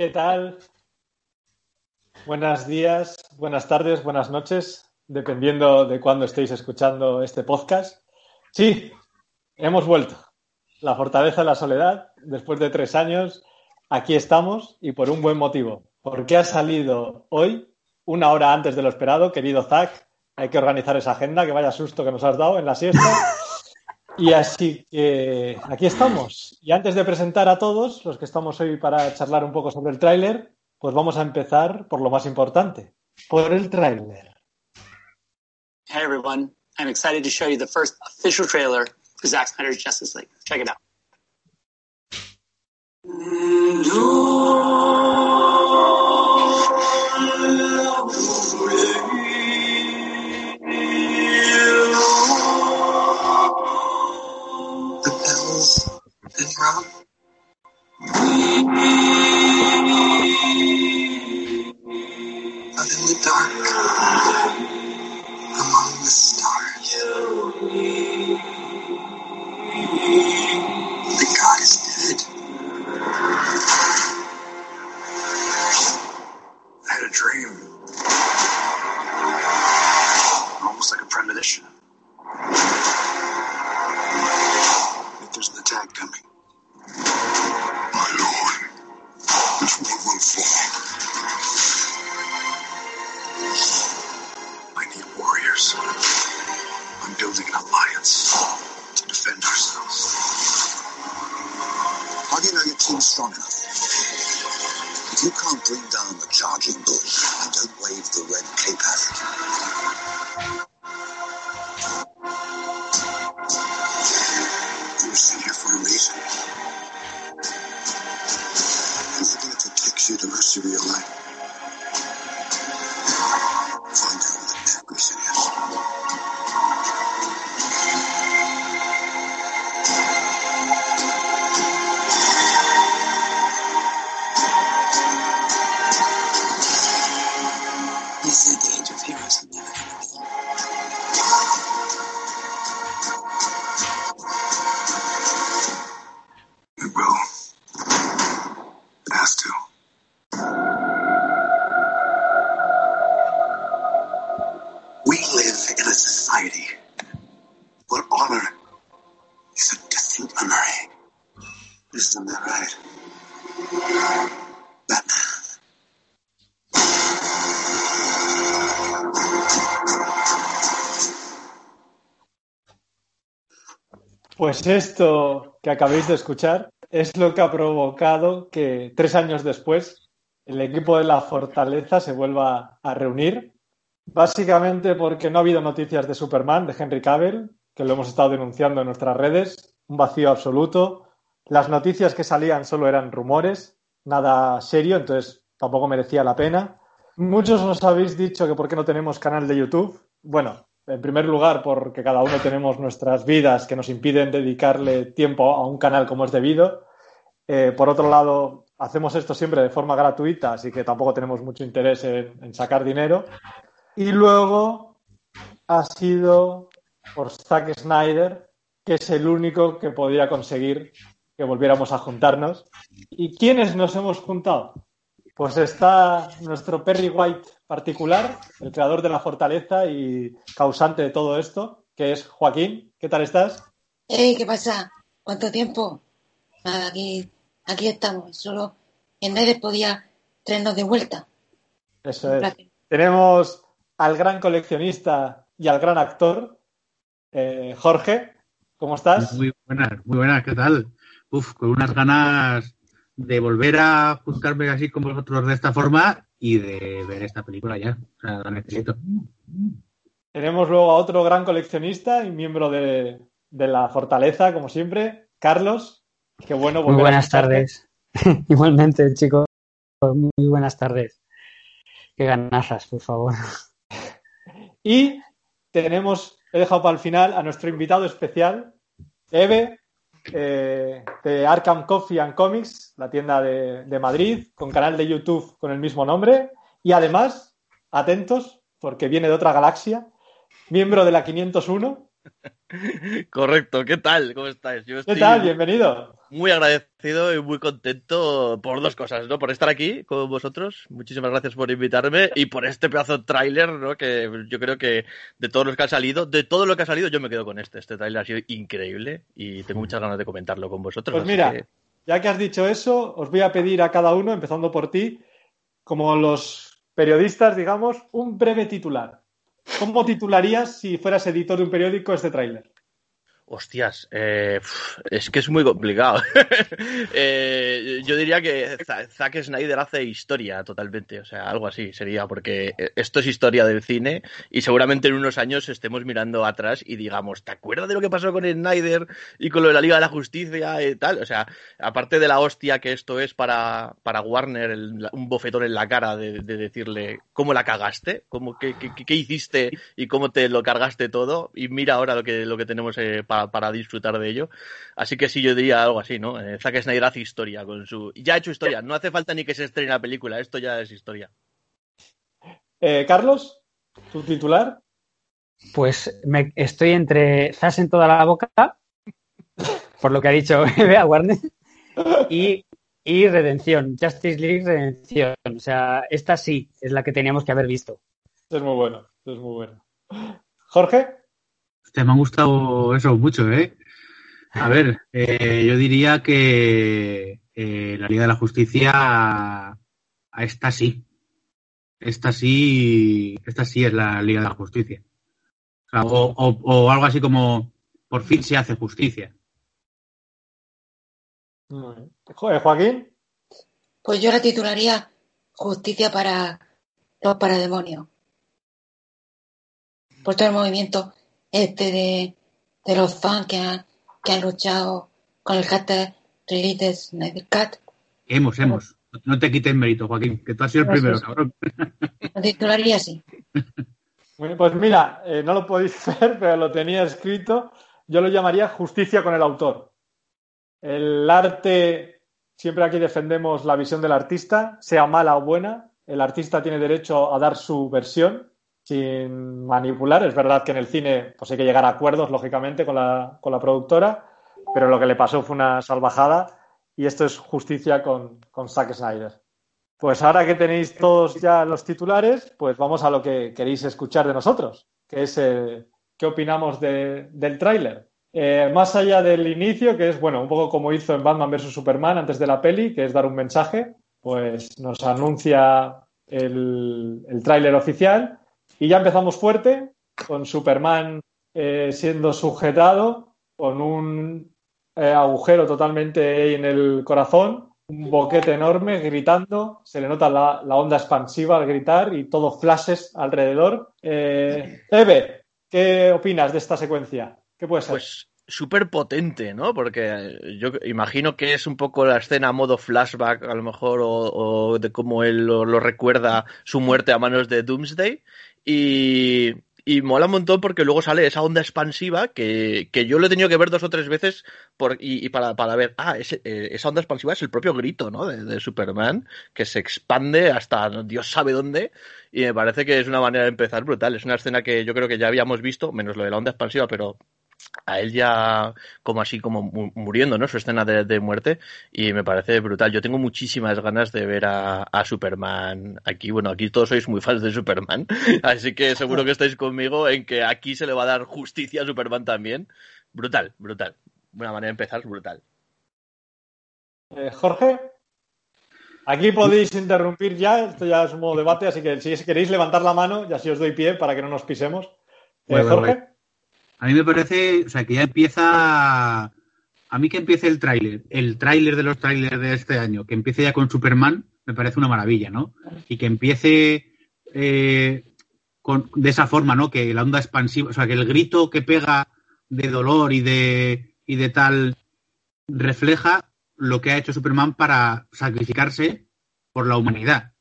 ¿Qué tal? Buenos días, buenas tardes, buenas noches, dependiendo de cuándo estéis escuchando este podcast. Sí, hemos vuelto. La Fortaleza de la Soledad, después de tres años, aquí estamos y por un buen motivo. Porque ha salido hoy, una hora antes de lo esperado, querido Zach. Hay que organizar esa agenda, que vaya susto que nos has dado en la siesta. Y así que aquí estamos. Y antes de presentar a todos los que estamos hoy para charlar un poco sobre el tráiler, pues vamos a empezar por lo más importante, por el tráiler. Hey everyone, I'm excited to show you the first official trailer for Zack Snyder's Justice League. Check it out. The dark, among the stars. The god is Pues esto que acabéis de escuchar es lo que ha provocado que tres años después el equipo de la Fortaleza se vuelva a reunir. Básicamente porque no ha habido noticias de Superman, de Henry Cavill, que lo hemos estado denunciando en nuestras redes, un vacío absoluto. Las noticias que salían solo eran rumores, nada serio, entonces tampoco merecía la pena. Muchos os habéis dicho que por qué no tenemos canal de YouTube. Bueno, en primer lugar, porque cada uno tenemos nuestras vidas que nos impiden dedicarle tiempo a un canal como es debido. Eh, por otro lado, hacemos esto siempre de forma gratuita, así que tampoco tenemos mucho interés en, en sacar dinero. Y luego ha sido por Zack Snyder, que es el único que podía conseguir que volviéramos a juntarnos. ¿Y quiénes nos hemos juntado? Pues está nuestro Perry White particular, el creador de la fortaleza y causante de todo esto, que es Joaquín. ¿Qué tal estás? Hey, ¿qué pasa? ¿Cuánto tiempo? Nada, aquí, aquí estamos. Solo en nadie podía traernos de vuelta. Eso es. Tenemos al gran coleccionista y al gran actor, eh, Jorge. ¿Cómo estás? Muy buenas, muy buenas, ¿qué tal? Uf, con unas ganas de volver a juntarme así con vosotros de esta forma y de ver esta película ya. O sea, la necesito. Tenemos luego a otro gran coleccionista y miembro de, de la Fortaleza, como siempre, Carlos. Qué bueno Muy volver a buenas tardes. Igualmente, chicos, muy buenas tardes. Qué ganazas, por favor. Y tenemos, he dejado para el final a nuestro invitado especial, Eve, eh, de Arkham Coffee and Comics, la tienda de, de Madrid, con canal de YouTube con el mismo nombre. Y además, atentos, porque viene de otra galaxia, miembro de la 501. Correcto, ¿qué tal? ¿Cómo estáis? Yo ¿Qué tal? Bienvenido. Muy agradecido y muy contento por dos cosas, ¿no? Por estar aquí con vosotros. Muchísimas gracias por invitarme y por este pedazo de tráiler, ¿no? Que yo creo que de todos los que han salido, de todo lo que ha salido, yo me quedo con este. Este tráiler ha sido increíble y tengo muchas ganas de comentarlo con vosotros. Pues mira, que- ya que has dicho eso, os voy a pedir a cada uno, empezando por ti, como los periodistas, digamos, un breve titular. ¿Cómo titularías si fueras editor de un periódico este tráiler? Hostias, eh, es que es muy complicado. Eh, yo diría que Za- Zack Snyder hace historia totalmente, o sea, algo así sería, porque esto es historia del cine y seguramente en unos años estemos mirando atrás y digamos, ¿te acuerdas de lo que pasó con Snyder y con lo de la Liga de la Justicia y tal? O sea, aparte de la hostia que esto es para, para Warner, un bofetón en la cara de, de decirle cómo la cagaste, cómo, qué, hiciste y cómo te lo cargaste todo y mira ahora lo que, lo que tenemos eh, pa- para disfrutar de ello. Así que sí, yo diría algo así, ¿no? Eh, Zack Snyder hace historia con su... Ya ha hecho historia, no hace falta ni que se estrene la película, esto ya es historia. Eh, Carlos, tu titular. Pues me, estoy entre zas en toda la boca, por lo que ha dicho Bea Warner, y, y Redención, Justice League Redención. O sea, esta sí es la que teníamos que haber visto. Es muy bueno, es muy bueno. Jorge, Hostia, me ha gustado eso mucho, ¿eh? A ver, eh, yo diría que eh, la Liga de la Justicia a, esta sí. Esta sí, esta sí es la Liga de la Justicia. O, sea, o- o- o algo así como por fin se hace justicia. Jo- eh, Joaquín, Pues yo la titularía Justicia para los parademonios. Por todo el movimiento este de, de los fans que han, que han luchado con el hashtag Release Cut. Hemos, hemos. No te quites mérito, Joaquín, que tú has sido el primero, cabrón. La titularía así. Bueno, pues mira, eh, no lo podéis ver, pero lo tenía escrito. Yo lo llamaría justicia con el autor. El arte, siempre aquí defendemos la visión del artista, sea mala o buena. El artista tiene derecho a dar su versión sin manipular. Es verdad que en el cine pues hay que llegar a acuerdos, lógicamente, con la, con la productora, pero lo que le pasó fue una salvajada y esto es justicia con, con Zack Snyder. Pues ahora que tenéis todos ya los titulares, pues vamos a lo que queréis escuchar de nosotros, que es eh, qué opinamos de- del tráiler. Eh, más allá del inicio, que es bueno, un poco como hizo en Batman vs Superman antes de la peli, que es dar un mensaje, pues nos anuncia el, el tráiler oficial y ya empezamos fuerte con Superman eh, siendo sujetado con un eh, agujero totalmente en el corazón, un boquete enorme gritando, se le nota la, onda expansiva al gritar y todo flashes alrededor. Eh, ¿qué opinas de esta secuencia? ¿Qué puede? Pues súper potente, ¿no? Porque yo imagino que es un poco la escena a modo flashback, a lo mejor, o, de cómo él lo recuerda su muerte a manos de Doomsday. Y, y mola un montón porque luego sale esa onda expansiva que, que yo lo he tenido que ver dos o tres veces por, y, para, para ver, ah, ese- eh, esa onda expansiva es el propio grito, ¿no? De, de Superman, que se expande hasta Dios sabe dónde. Y me parece que es una manera de empezar brutal. Es una escena que yo creo que ya habíamos visto, menos lo de la onda expansiva, pero a él ya como así como mu- muriendo, ¿no? Su escena de, de muerte y me parece brutal. Yo tengo muchísimas ganas de ver a, a Superman aquí. Bueno, aquí todos sois muy fans de Superman, así que seguro que estáis conmigo en que aquí se le va a dar justicia a Superman también. Brutal, brutal. Una manera de empezar brutal. Eh, Jorge, aquí podéis interrumpir ya, esto ya es un modo debate, así que si queréis levantar la mano, ya si os doy pie para que no nos pisemos. Eh, Jorge. A mí me parece, o sea, que ya empieza. A mí que empiece el tráiler, el tráiler de los tráilers de este año, que empiece ya con Superman, me parece una maravilla, ¿no? Y que empiece eh, con, de esa forma, ¿no? Que la onda expansiva, o sea, que el grito que pega de dolor y de, y de tal refleja lo que ha hecho Superman para sacrificarse por la humanidad.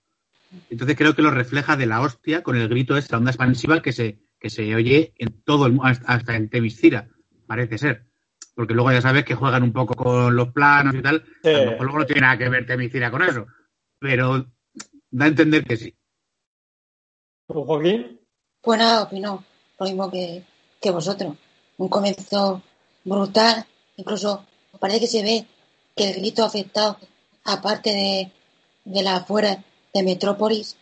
Entonces creo que lo refleja de la hostia con el grito de esta onda expansiva que se, que se oye en todo el mundo, hasta en Temiscira, parece ser. Porque luego ya sabes que juegan un poco con los planos y tal. Sí. A lo mejor luego no tiene nada que ver Temiscira con eso. Pero da a entender que sí. ¿Tú, Joaquín? Pues nada, opino lo mismo que, que vosotros. Un comienzo brutal, incluso parece que se ve que el grito ha afectado, aparte de, de la afuera de Metrópolis,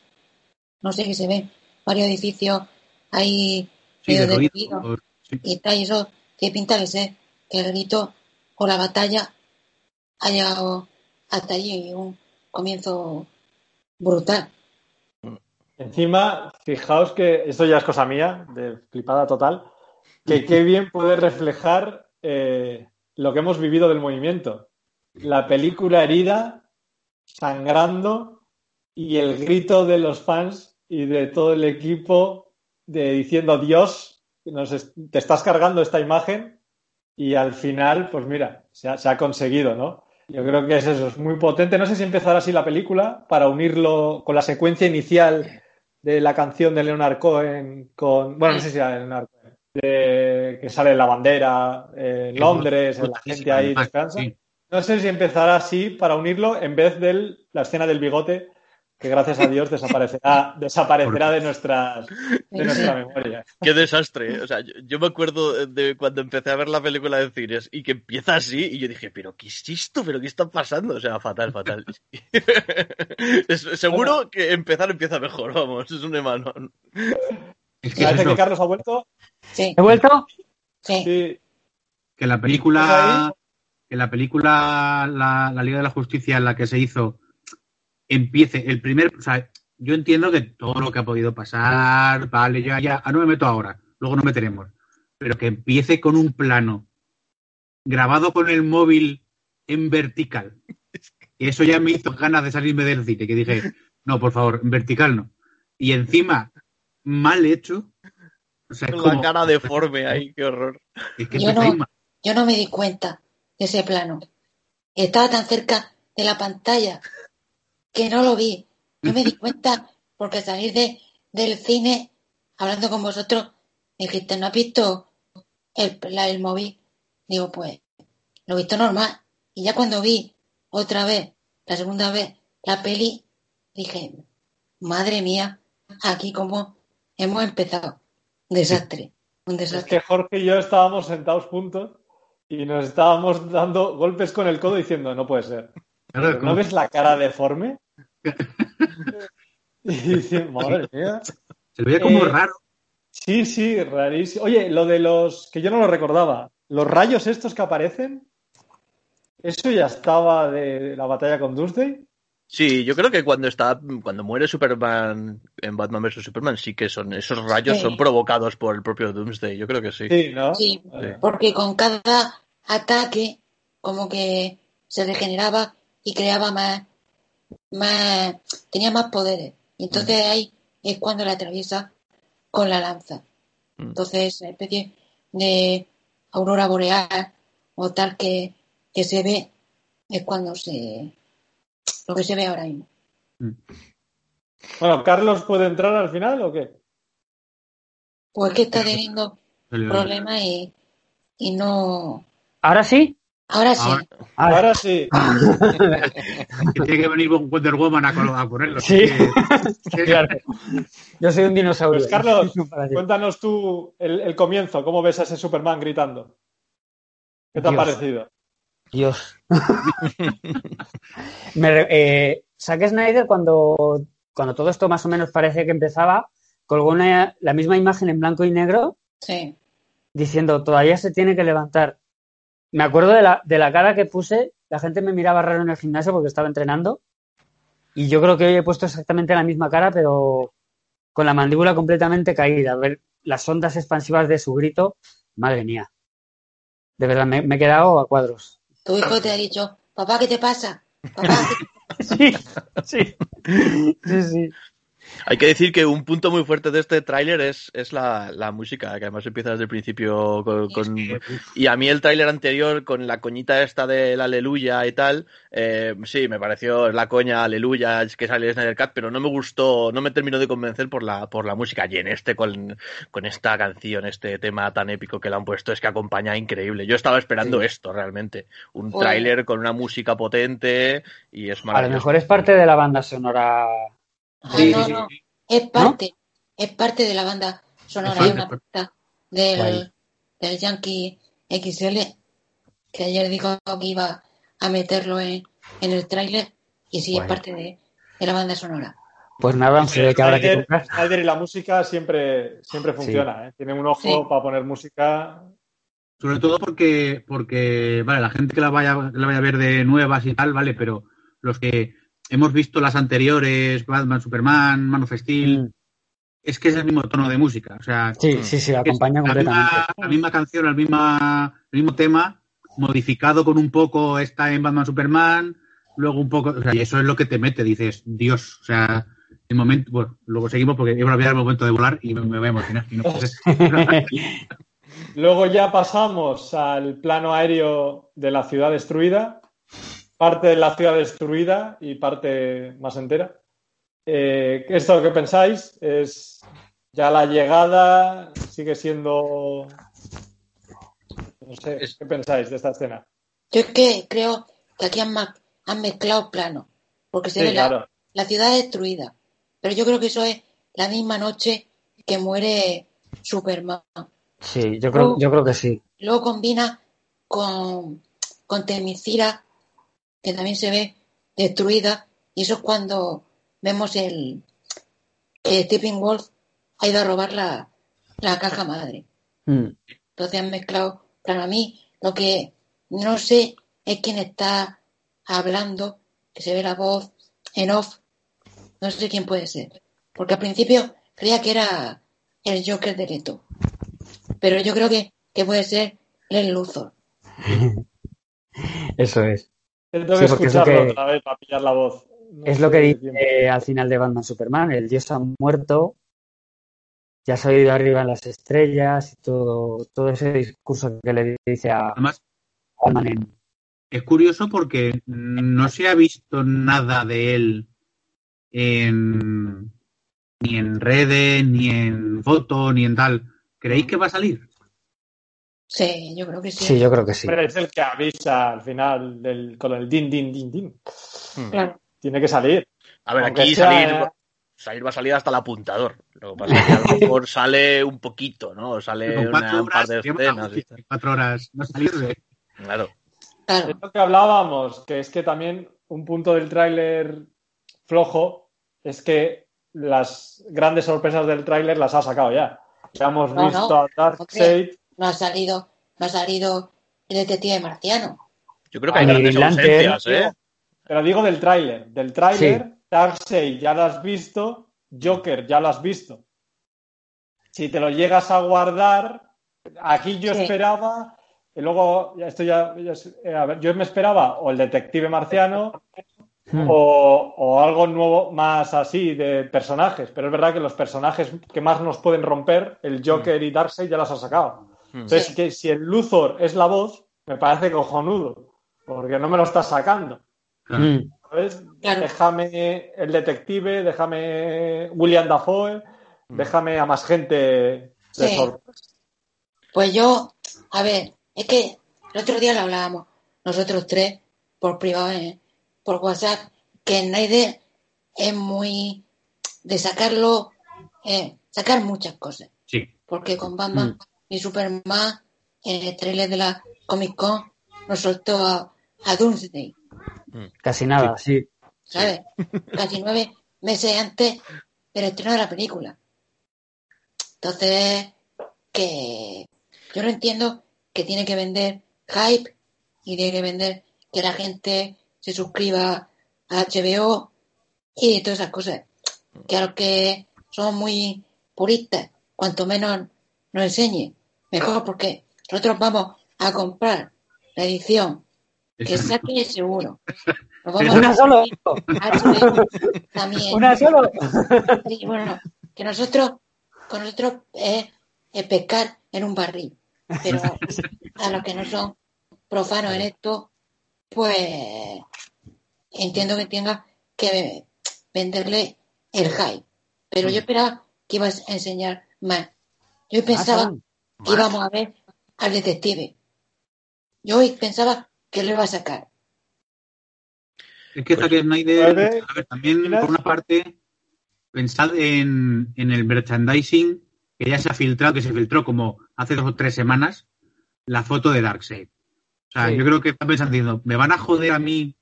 no sé qué se ve, varios edificios ahí Sí, medio de ruido. Sí. y tal, y eso que pinta que ser que el grito o la batalla ha llegado hasta allí, un comienzo brutal. Encima, fijaos que esto ya es cosa mía, de flipada total, que qué bien puede reflejar eh, lo que hemos vivido del movimiento. La película herida, sangrando, y el grito de los fans y de todo el equipo de diciendo Dios, nos te estás cargando esta imagen y al final, pues mira, se ha, se ha conseguido, ¿no? Yo creo que es eso, es muy potente. No sé si empezará así la película para unirlo con la secuencia inicial de la canción de Leonard Cohen con, bueno, no sé si era Leonard Cohen, de- que sale la bandera en Londres, la gente ahí descansa. sí. No sé si empezará así para unirlo en vez de la escena del bigote, que gracias a Dios desaparecerá, desaparecerá de nuestras de nuestra memoria. Qué desastre. ¿eh? O sea, yo, yo me acuerdo de cuando empecé a ver la película de cines y que empieza así y yo dije, pero ¿qué es esto? ¿Pero qué está pasando? O sea, fatal, fatal. Es- seguro que empezar empieza mejor, vamos, es un hermano. Es que Parece eso, que Carlos ha vuelto. Sí, ¿He vuelto? sí. Sí, que la ¿Estás película, que la película la, la Liga de la Justicia en la que se hizo empiece el primer, o sea, yo entiendo que todo lo que ha podido pasar, vale, ya, ya, ah, no me meto ahora, luego nos meteremos, pero que empiece con un plano grabado con el móvil en vertical. Y eso ya me hizo ganas de salirme del cine, que dije, no, por favor, en vertical no. Y encima, mal hecho. O sea, como, cara deforme ahí, qué horror. es que Yo empezáis no. mal. Yo no me di cuenta de ese plano. Estaba tan cerca de la pantalla que no lo vi. No me di cuenta porque salir de, del cine hablando con vosotros dijiste, ¿no has visto el, la- el móvil? Digo, pues lo he visto normal. Y ya cuando vi otra vez, la segunda vez, la peli, dije, madre mía, aquí como hemos empezado. Un desastre, un es desastre. que Jorge y yo estábamos sentados juntos y nos estábamos dando golpes con el codo diciendo, no puede ser. Claro, ¿No ves la cara deforme? Y dice, madre mía. se veía como Eh, raro. Sí, sí, rarísimo. Oye, lo de los que yo no lo recordaba, los rayos estos que aparecen, eso ya estaba de la batalla con Doomsday. Sí, yo creo que cuando está, cuando muere Superman en Batman vs Superman, sí que son, esos rayos Sí. son provocados por el propio Doomsday, yo creo que sí. Sí, ¿no? Sí, Vale. porque con cada ataque como que se regeneraba y creaba más, más tenía más poderes. Y entonces ahí es cuando la atraviesa con la lanza. Mm. Entonces, una especie de aurora boreal o tal que, que se ve es cuando se lo que se ve ahora mismo. Bueno, ¿Carlos puede entrar al final o qué? Pues que está teniendo problemas y, y no ¿Ahora sí? Ahora sí. Ahora- Ah, Ahora sí. que tiene que venir Wonder Woman a, a ponerlo. Sí. Que- claro. Yo soy un dinosaurio. Pues Carlos, cuéntanos tú el, el comienzo, ¿cómo ves a ese Superman gritando? ¿Qué te ha parecido? Dios. Me eh, Zack Snyder, cuando, cuando todo esto más o menos parece que empezaba, colgó una- la misma imagen en blanco y negro Sí. diciendo, todavía se tiene que levantar. Me acuerdo de la, de la cara que puse, la gente me miraba raro en el gimnasio porque estaba entrenando. Y yo creo que hoy he puesto exactamente la misma cara, pero con la mandíbula completamente caída. Ver las ondas expansivas de su grito, madre mía. De verdad, me, me he quedado a cuadros. Tu hijo te ha dicho, papá, ¿qué te pasa? Papá, ¿qué Sí, sí. Sí, sí. Hay que decir que un punto muy fuerte de este tráiler es, es la, la música, que además empieza desde el principio con... con- Y a mí el tráiler anterior, con la coñita esta del aleluya y tal, eh, sí, me pareció la coña aleluya es que sale Snyder Cat, pero no me gustó, no me terminó de convencer por la, por la música. Y en este, con, con esta canción, este tema tan épico que le han puesto, es que acompaña increíble. Yo estaba esperando esto realmente. Un tráiler con una música potente y es A lo maravilloso. mejor es parte de la banda sonora. Ah, Sí, no, sí, no. Es parte, es parte de la banda sonora. Hay una pista del, Guay. del Yankee XL que ayer dijo que iba a meterlo en, en el tráiler y sí Guay. es parte de, de la banda sonora. Pues nada, se ve que habrá que comprar. Snyder y la música siempre, siempre Sí. funciona. ¿eh? Tiene un ojo Sí. para poner música. Sobre todo porque, porque, vale, la gente que la vaya, que la vaya a ver de nuevas y tal, vale, pero los que hemos visto las anteriores, Batman, Superman, Man of Steel, Mm. es que es el mismo tono de música. O sea, Sí, sí, sí, acompaña la completamente. misma, la misma canción, la misma, el mismo tema, modificado con un poco, está en Batman Superman, luego un poco, o sea, y eso es lo que te mete, dices, Dios, o sea, el momento, bueno, luego seguimos porque iba a olvidar el momento de volar y me, me voy a emocionar. y no. Luego ya pasamos al plano aéreo de la ciudad destruida. Parte de la ciudad destruida y parte más entera. Eh, ¿Esto qué pensáis? ¿Es ya la llegada? ¿Sigue siendo.? No sé, ¿qué pensáis de esta escena? Yo es que creo que aquí han, mezclado planos, porque se Sí, ve claro. la ciudad destruida. Pero yo creo que eso es la misma noche que muere Superman. Sí, yo creo, yo creo que sí. Luego combina con, con Temicira, que también se ve destruida, y eso es cuando vemos el que Stephen Wolf ha ido a robar la, la caja madre. Mm. Entonces han mezclado, para mí, lo que no sé es quién está hablando, que se ve la voz en off, no sé quién puede ser. Porque al principio creía que era el Joker de Leto. Pero yo creo que, que puede ser el Luthor. Eso es. Tengo Sí, que es escucharlo que- otra vez para pillar la voz. No Es lo que dice tiempo. al final de Batman Superman, el dios ha muerto, ya se ha ido arriba en las estrellas y todo, todo ese discurso que le dice a Además, Batman en- es curioso porque no se ha visto nada de él en, ni en redes, ni en fotos, ni en tal. ¿Creéis que va a salir? Sí, yo creo que sí. Sí, yo creo que sí. Hombre, es el que avisa al final del, con el din, din, din, din. Hmm. Claro. Tiene que salir. A ver, Aunque aquí sea- salir, salir va a salir hasta el apuntador. Lo que pasa es que a lo mejor sale un poquito, ¿no? Sale una, un par de escenas. cuatro horas no salir de... Claro. Claro. Es lo que hablábamos, que es que también un punto del tráiler flojo es que las grandes sorpresas del tráiler las ha sacado ya. Ya hemos No, visto no. a Darkseid, No ha salido, no ha salido el detective marciano. Yo creo que hay grandes ausencias, ¿eh? pero digo del tráiler. Del tráiler, Darkseid ya lo has visto, Joker ya lo has visto. Si te lo llegas a guardar, aquí yo Sí. esperaba, y luego, esto ya, eh, a ver, yo me esperaba o el detective marciano Mm. o, o algo nuevo más así de personajes, pero es verdad que los personajes que más nos pueden romper, el Joker y Darkseid ya las ha sacado. Mm. Entonces, que si el Luthor es la voz, me parece cojonudo, porque no me lo estás sacando. Mm. ¿sabes? Claro. Déjame el detective, déjame William Dafoe, déjame a más gente de Sí. sorpresa. Pues yo, a ver, es que el otro día lo hablábamos, nosotros tres, por privado, eh, por WhatsApp, que Snyder es muy de sacarlo, eh, sacar muchas cosas. Sí. Porque con Batman y Superman, en el trailer de la Comic Con, nos soltó a, a Doomsday, Casi nada, sí. ¿sabes? Casi nueve meses antes del estreno de la película. Entonces, que yo no entiendo que tiene que vender hype y tiene que vender que la gente se suscriba a HBO y todas esas cosas. Que a los que somos muy puristas, cuanto menos nos enseñe, mejor porque nosotros vamos a comprar la edición que saque seguro. Nos vamos Una a solo. también. Una solo. Sí, bueno, que nosotros, con nosotros es, es pescar en un barril. Pero a los que no son profanos en esto, pues entiendo que tenga que venderle el hype. Pero yo esperaba que ibas a enseñar más. Yo pensaba Son. que íbamos a ver al detective. Yo hoy pensaba que lo iba a sacar. Es que Pues, Zack Snyder, nueve, a ver, también por una parte, pensad en, en el merchandising que ya se ha filtrado, que se filtró como hace dos o tres semanas, la foto de Darkseid. O sea, Sí. yo creo que está pensando, diciendo, ¿me van a joder a mí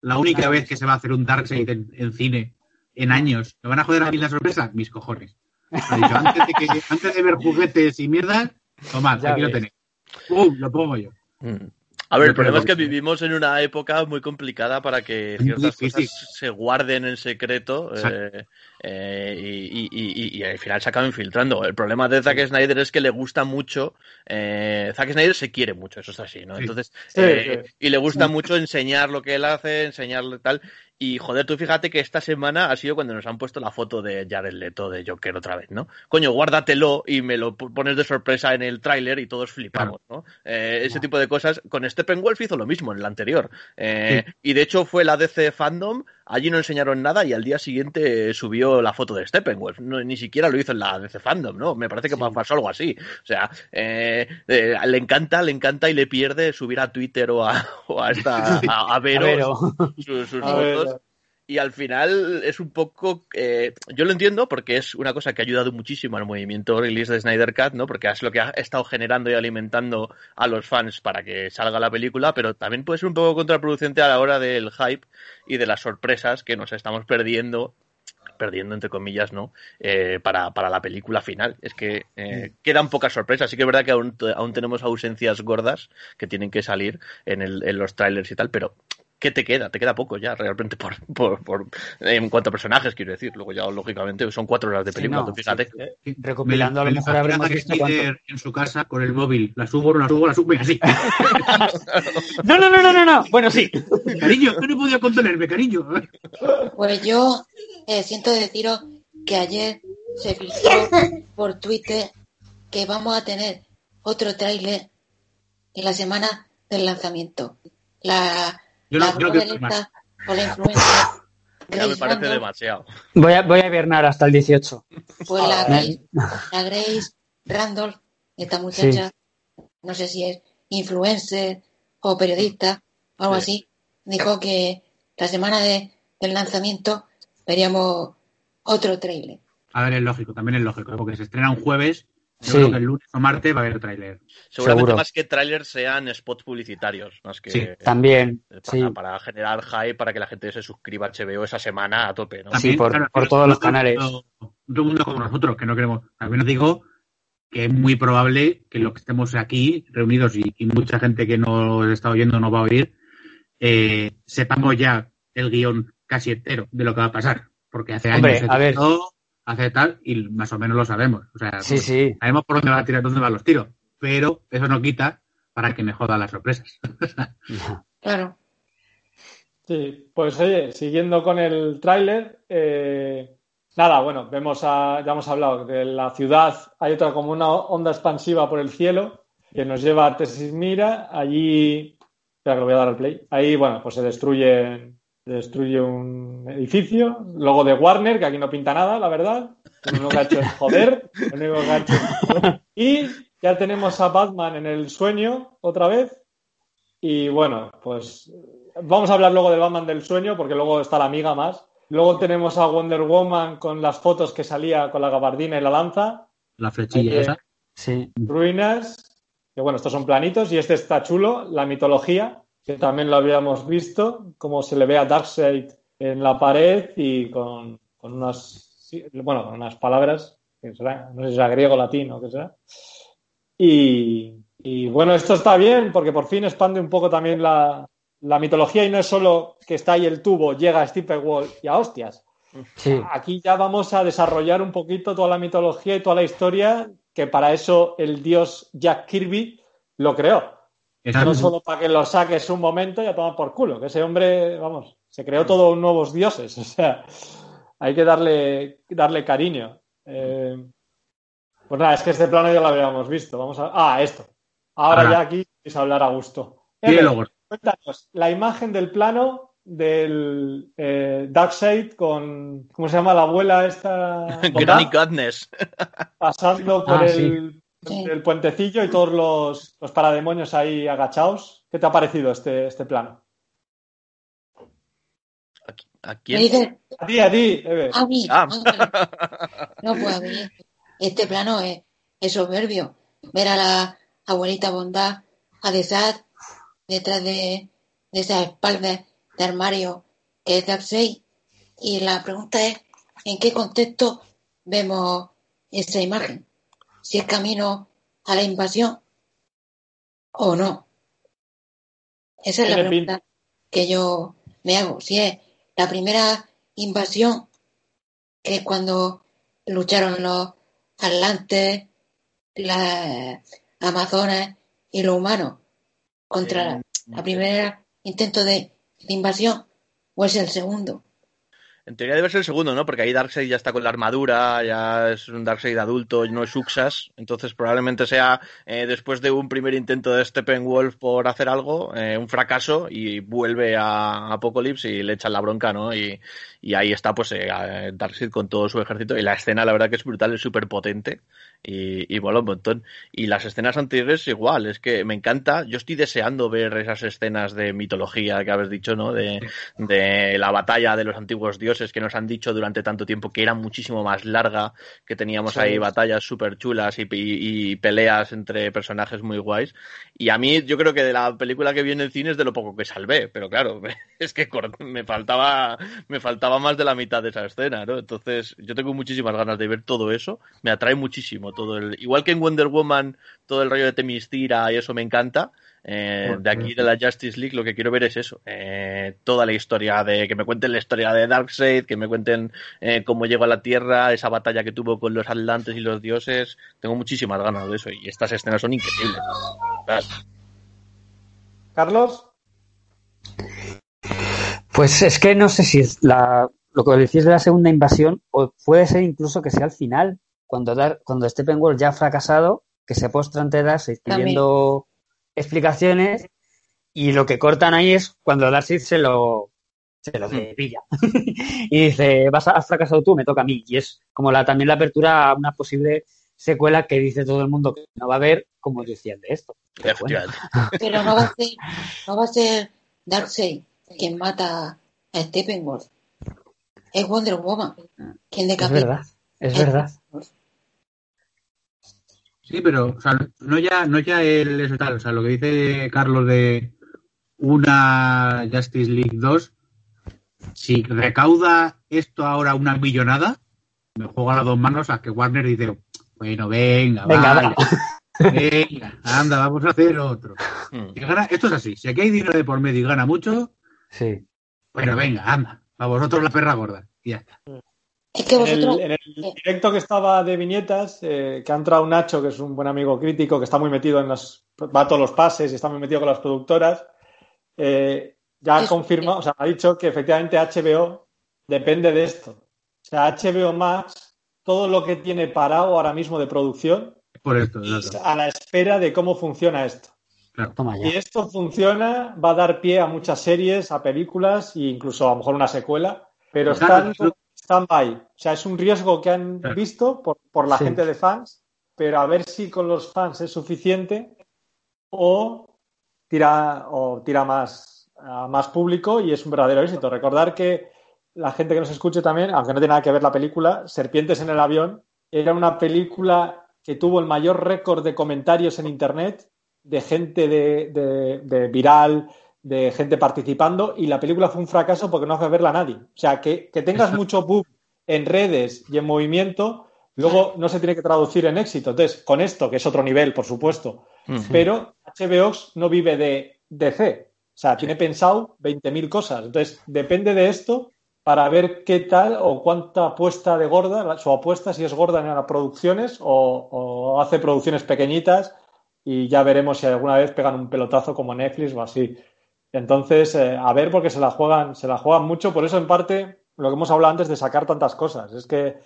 la única vez que se va a hacer un Darkseid en, en cine en años? ¿Me van a joder a mí la sorpresa? Mis cojones. Dicho, antes, de que- antes de ver juguetes y mierdas, tomad, Ya aquí lo ves. tenéis. ¡Pum! Lo pongo yo. Mm. A ver, el problema es que que- vivimos en una época muy complicada para que ciertas cosas se guarden en secreto eh, eh, y, y- y- y al final se acaban filtrando. El problema de Zack Snyder es que le gusta mucho. Eh, Zack Snyder se quiere mucho, eso es así, ¿no? Sí. Entonces, Sí, eh, sí. y le gusta mucho enseñar lo que él hace, enseñarle tal. Y joder, tú fíjate que esta semana ha sido cuando nos han puesto la foto de Jared Leto de Joker otra vez, ¿no? Coño, guárdatelo y me lo pones de sorpresa en el tráiler y todos flipamos, ¿no? Eh, ese tipo de cosas. Con Steppenwolf hizo lo mismo en el anterior. Eh, Y de hecho fue la DC Fandom, allí no enseñaron nada y al día siguiente subió la foto de Steppenwolf. No, ni siquiera lo hizo en la DC Fandom, ¿no? Me parece que pasó algo así. O sea, eh, eh, le encanta, le encanta y le pierde subir a Twitter o a, o a esta, a, a Vero, sus, sus A ver, fotos. Y al final es un poco. eh, yo lo entiendo porque es una cosa que ha ayudado muchísimo al movimiento release de Snyder Cut, ¿no? Porque es lo que ha estado generando y alimentando a los fans para que salga la película, pero también puede ser un poco contraproducente a la hora del hype y de las sorpresas que nos estamos perdiendo perdiendo entre comillas, ¿no? Eh, para, para la película final. Es que eh, quedan pocas sorpresas. Sí que es verdad que aún, aún tenemos ausencias gordas que tienen que salir en, el, en los trailers y tal, pero ¿qué te queda? Te queda poco ya, realmente, por, por, por- en cuanto a personajes, quiero decir. Luego ya, lógicamente, son cuatro horas de Sí, película, no, fíjate. sí. Recopilando, a lo Me- me mejor habremos visto en su casa con el móvil. La subo, no la subo, la subo y así. No, no, no, no, no, no. Bueno, sí. cariño, que no podía contenerme, cariño. Pues yo eh, siento deciros que ayer se filtró por Twitter que vamos a tener otro tráiler en la semana del lanzamiento. La, Yo no- yo no quiero más. esta o la influencer Ya me parece demasiado. Voy a, voy a hibernar hasta el 18. pues la Ah, Grace, la Grace Randolph, esta muchacha, no sé si es influencer o periodista o algo Sí. así, dijo que la semana de, del lanzamiento veríamos otro tráiler. A ver, es lógico, también es lógico, porque se estrena un jueves. Yo Sí. creo que el lunes o martes va a haber tráiler. Seguramente Seguro. más que trailers sean spots publicitarios, más que Sí, También, para, sí. para generar hype, para que la gente se suscriba a HBO esa semana a tope, ¿no? Sí, por- todos los todo canales. todo el mundo como nosotros, que no queremos. También os digo que es muy probable que los que estemos aquí reunidos y, y mucha gente que nos está oyendo no va a oír, eh, sepamos ya el guion casi entero de lo que va a pasar. Porque hace Hombre, años a ver. trató, hace tal, y más o menos lo sabemos. O sea, Sí, sí. sabemos por dónde va a tirar, dónde van los tiros. Pero eso no quita para que me jodan las sorpresas. Claro. Sí, pues oye, siguiendo con el tráiler, eh, nada, bueno, vemos a, ya hemos hablado de la ciudad, hay otra como una onda expansiva por el cielo que nos lleva a Tesismira, allí, espera que lo voy a dar al play, ahí, bueno, pues se destruye, se destruye un edificio, logo de Warner, que aquí no pinta nada, la verdad, lo único que ha hecho es joder, lo único que ha hecho es joder. y ya tenemos a Batman en el sueño otra vez, y bueno, pues vamos a hablar luego del Batman del sueño, porque luego está la amiga más. Luego tenemos a Wonder Woman con las fotos que salía con la gabardina y la lanza. La flechilla Oye. esa. Sí. Ruinas, que bueno, estos son planitos, y este está chulo, la mitología, que también lo habíamos visto, como se le ve a Darkseid en la pared y con, con unas, bueno, con unas palabras, que será, no sé si será griego, latín o qué será. Y, y, bueno, esto está bien porque por fin expande un poco también la, la mitología y no es solo que está ahí el tubo, llega Stephen Wall y a hostias. Sí. Aquí ya vamos a desarrollar un poquito toda la mitología y toda la historia que para eso el dios Jack Kirby lo creó. No solo para que lo saques un momento y a tomar por culo, que ese hombre, vamos, se creó todos nuevos dioses. O sea, hay que darle, darle cariño. Eh, pues nada, es que este plano ya lo habíamos visto. Vamos a. Ah, esto. Ahora, Ahora. ya aquí es hablar a gusto. Cuéntanos, la imagen del plano del eh, Darkseid con. ¿Cómo se llama la abuela esta? Granny? Godness. pasando por Ah, sí. el, Sí. El puentecillo y todos los, los parademonios ahí agachados. ¿Qué te ha parecido este, este plano? ¿A Me quién? dice, A ti, a ti, Eve. a mí. Ah. Ah, No, pues a mí, este plano es, es soberbio. Ver a la abuelita bondad, a Desad, detrás de, de esa espalda de armario que es Darkseid. Y la pregunta es, ¿en qué contexto vemos esa imagen? Si es camino a la invasión o no. Esa es la pregunta que yo me hago. Si es la primera invasión, que es cuando lucharon los atlantes, las amazonas y los humanos contra la primera intento de, de invasión, o es el segundo. En teoría debe ser el segundo, ¿no? Porque ahí Darkseid ya está con la armadura, ya es un Darkseid adulto, no es Uxas. Entonces probablemente sea eh, después de un primer intento de Steppenwolf por hacer algo, eh, un fracaso y vuelve a Apocalypse y le echan la bronca, ¿no? Y, y ahí está pues eh, eh, Darkseid con todo su ejército y la escena la verdad que es brutal, es súper potente y, y mola un montón. Y las escenas anteriores igual, es que me encanta, yo estoy deseando ver esas escenas de mitología que habéis dicho, ¿no? De, de la batalla de los antiguos dioses que nos han dicho durante tanto tiempo que era muchísimo más larga, que teníamos Sí. ahí batallas súper chulas y, y- y peleas entre personajes muy guays. Y a mí yo creo que de la película que vi en el cine es de lo poco que salvé, pero claro, es que me faltaba, me faltaba más de la mitad de esa escena, ¿no? Entonces yo tengo muchísimas ganas de ver todo eso, me atrae muchísimo todo el... Igual que en Wonder Woman, todo el rollo de Temistira y eso me encanta. Eh, de aquí de la Justice League lo que quiero ver es eso, eh, toda la historia de que me cuenten la historia de Darkseid, que me cuenten eh, cómo llegó a la Tierra, esa batalla que tuvo con los Atlantes y los dioses, tengo muchísimas ganas de eso y estas escenas son increíbles. Carlos, Pues es que no sé si es la, lo que decís de la segunda invasión, o puede ser incluso que sea al final, cuando, Dar, cuando Steppenwolf ya ha fracasado, que se postra ante También. pidiendo explicaciones, y lo que cortan ahí es cuando Darkseid se lo, se lo Hmm. pilla. y dice, vas a, has fracasado tú, me toca a mí. Y es como la, también la apertura a una posible secuela que dice todo el mundo que no va a haber, como decían de esto. Pero bueno. Pero no va a ser, no va a ser Darkseid quien mata a Steppenwolf. Es Wonder Woman quien Es decapita. verdad, es verdad. Sí, pero o sea, no ya, no ya el eso tal, o sea, lo que dice Carlos de una Justice League 2, si recauda esto ahora una millonada, me juego a las dos manos a que Warner dice, bueno, venga, Venga, vale, venga, anda, vamos a hacer otro. Hmm. Si gana- esto es así, si aquí hay dinero de por medio y gana mucho, Sí. bueno, venga, anda, a vosotros la perra gorda. Y ya está. Es que en vosotros, el, en el directo que estaba de viñetas, eh, que ha entrado Nacho, que es un buen amigo crítico, que está muy metido en los, va a todos los pases y está muy metido con las productoras, eh, ya ha confirmado, o sea, ha dicho que efectivamente HBO depende de esto. O sea, HBO Max, todo lo que tiene parado ahora mismo de producción, Por esto, es a la espera de cómo funciona esto. Toma Si ya. esto funciona, va a dar pie a muchas series, a películas e incluso a lo mejor una secuela, pero Claro, están eso- stand-by. O sea, es un riesgo que han Claro. visto por, por la Sí. gente de fans, pero a ver si con los fans es suficiente o tira, o tira más a más público y es un verdadero éxito. Recordar que la gente que nos escuche también, aunque no tiene nada que ver la película, Serpientes en el avión, era una película que tuvo el mayor récord de comentarios en Internet de gente de, de- de viral, de gente participando, y la película fue un fracaso porque no hace verla a nadie. O sea, que, que tengas mucho boom en redes y en movimiento, luego no se tiene que traducir en éxito. Entonces, con esto, que es otro nivel, por supuesto, pero HBO no vive de DC. O sea, tiene pensado 20.000 cosas. Entonces, depende de esto para ver qué tal o cuánta apuesta de gorda, su apuesta si es gorda en las producciones o, o hace producciones pequeñitas y ya veremos si alguna vez pegan un pelotazo como Netflix o así. Entonces, eh, a ver, porque se la juegan, se la juegan mucho, por eso en parte lo que hemos hablado antes de sacar tantas cosas, es que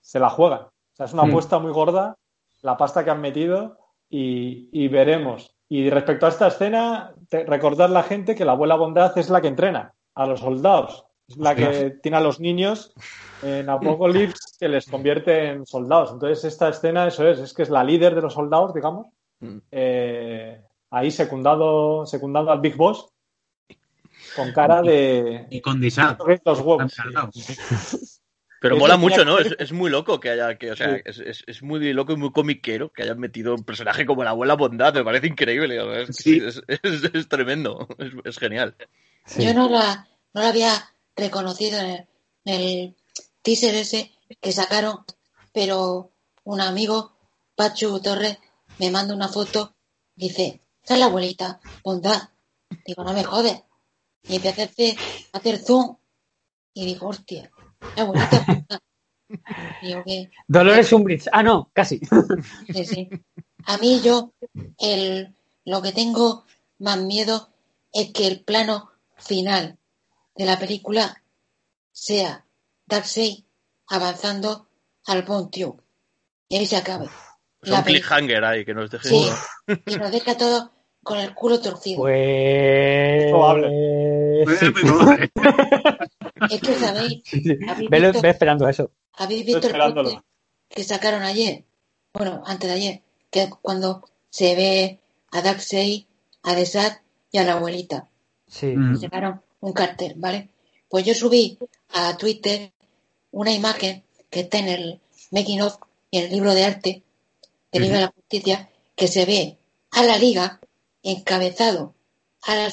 se la juegan. O sea, es una Mm. apuesta muy gorda la pasta que han metido y, y veremos. Y respecto a esta escena, te- recordar la gente que la abuela Bondad es la que entrena a los soldados, es la que tiene a los niños en Apocalypse que les convierte en soldados. Entonces, esta escena, eso es, es que es la líder de los soldados, digamos, Mm. eh, ahí secundado, secundado al Big Boss, con cara de Y con los huevos. Pero mola mucho, ¿no? Es, es muy loco que haya, que, o sea, Sí. es, es- es muy loco y muy comiquero que hayan metido un personaje como la abuela Bondad, me parece increíble, es, Sí. es, es- es tremendo, es, es genial. Sí. Yo no la, no la había reconocido en el, en el teaser ese que sacaron, pero un amigo, Pachu Torres, me manda una foto, dice, esa es la abuelita, bondad. Digo, no me jodes. Y empecé a hacer, a hacer zoom y digo, hostia, la abuelita bondad. Digo que Dolores Umbridge. Ah, no, casi. Sí, sí. A mí yo, el, lo que tengo más miedo es que el plano final de la película sea Darkseid avanzando al Tube. Y ahí se acabe. Peli- cliffhanger ahí que nos deje. Sí. Y nos deja todo con el culo torcido. Pues. Probable. Pues sí. es. Es que sabéis, Sí, sí. ¿Habéis Velo- visto? ve esperando eso. ¿habéis visto el corte que sacaron ayer? Bueno, antes de ayer, que cuando se ve a Darkseid, a Desat y a la abuelita. Sí. Mm. sacaron un cartel, ¿vale? Pues yo subí a Twitter una imagen que está en el making of y en el libro de arte de Liga de la Justicia que se ve a la Liga encabezado a la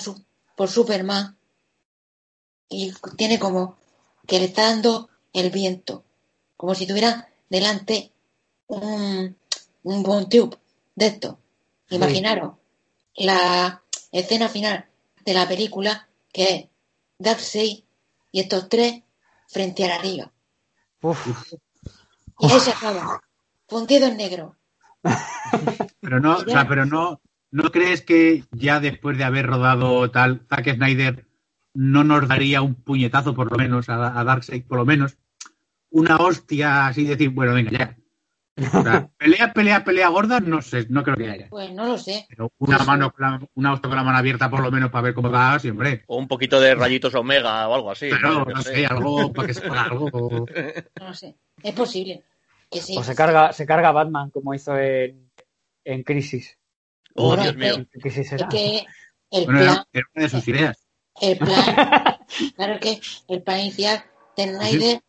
por Superman y tiene como que le está dando el viento, como si tuviera delante un, un Bond Tube de esto. Imaginaros la escena final de la película que es Darkseid y estos tres frente a la liga. Uf. Y ahí se acaba. Fundido en negro. Pero no, o sea, pero no, ¿no crees que ya después de haber rodado tal, Zack Snyder no nos daría un puñetazo por lo menos a, a Darkseid, por lo menos una hostia así decir, bueno, venga ya. O sea, pelea, pelea, pelea gorda, no sé, no creo que haya. Pues no lo sé. Pero una Pues- mano, la- una hostia con la mano abierta por lo menos para ver cómo va, siempre. O un poquito de rayitos omega o algo así. Pero, no sé, algo para que se haga algo. No lo sé. Es posible. Que sí. O se carga, se carga Batman como hizo en, en Crisis. Oh, Bueno, Dios mío. ¿En Crisis Es era? que el Bueno, plan, era, una de sus ideas. el plan, claro que el plan inicial de Snyder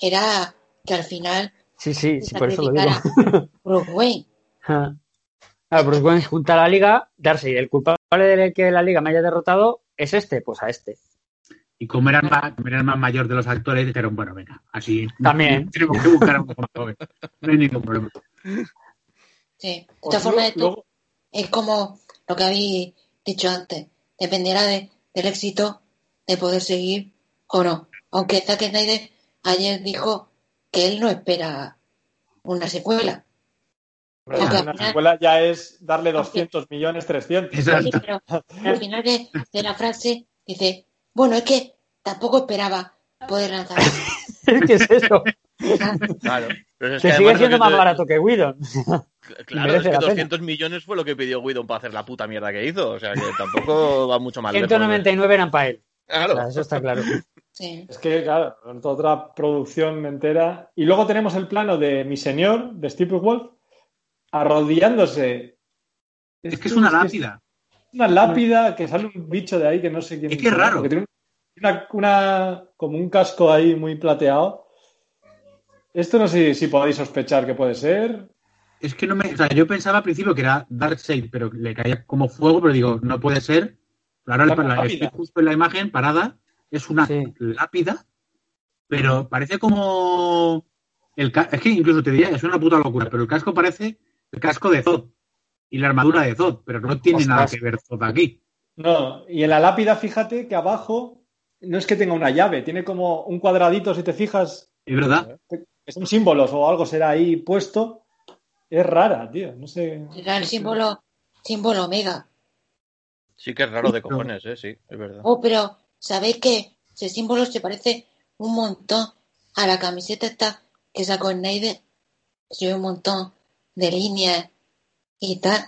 era que al final Sí, sí, sí, por eso lo digo. Bruce Wayne. Ah, Bruce Wayne junta a la liga, Darcy, el culpable de que la liga me haya derrotado es este, pues a este. Y como era, el más, como era el más mayor de los actores, dijeron, bueno, venga, así. También. Tenemos que buscar a uno más joven. No hay ningún problema. Sí. De Pues todas formas, esto luego- es como lo que habéis dicho antes. Dependerá de- del éxito de poder seguir o no. Aunque Zack Snyder ayer dijo que él no espera una secuela. Al Una final- secuela ya es darle 200 millones, 300. Exacto. Sí, pero al final de, de la frase dice, bueno, es que tampoco esperaba poder lanzar. ¿Qué es eso? Claro. Pero es que que sigue siendo más 200 barato que Whedon. Claro, es que la pena. 200 millones fue lo que pidió Whedon para hacer la puta mierda que hizo. O sea que tampoco va mucho lejos. 199 eran para él. Claro. O sea, eso está claro. Sí. Es que, claro, otra producción entera. Y luego tenemos el plano de Mi Señor, de Steve Wolf, arrodillándose. Es que es una lápida. Una lápida que sale un bicho de ahí que no sé quién Es que es raro. porque tiene una, una- como un casco ahí muy plateado. Esto no sé si podéis sospechar que puede ser. Es que no me. O sea, yo pensaba al principio que era Darkseid, pero le caía como fuego, pero digo, no puede ser. Ahora la- estoy justo en la imagen parada. Es una Sí. lápida, pero parece como. El es que incluso te diría, es una puta locura, pero el casco parece el casco de Zod y la armadura de Zod, pero no tiene Ostras. nada que ver Zod aquí. No, y en la lápida, fíjate que abajo no es que tenga una llave, tiene como un cuadradito, si te fijas, Es verdad. que son símbolos o algo será ahí puesto. Es rara, tío, no sé. Será el símbolo símbolo omega. Sí que es raro de cojones, ¿eh? Sí, es verdad. Oh, pero ¿sabéis que ese símbolo se parece un montón a la camiseta esta que sacó Snyder? Tiene un montón de líneas y tal.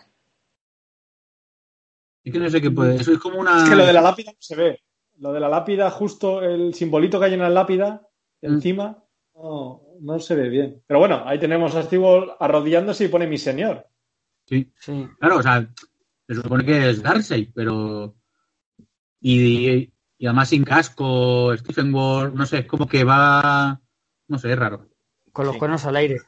Es que no sé qué puede. Eso es como una. Es que lo de la lápida no se ve. Lo de la lápida, justo el simbolito que hay en la lápida, Mm. encima, no, no se ve bien. Pero bueno, ahí tenemos a Steve arrodillándose y pone mi señor. Sí. Sí. Claro, o sea, se supone que es Darkseid, pero. Y, y además sin casco, Stephen Ward, no sé, es como que va. No sé, es raro. Con los Sí. cuernos al aire.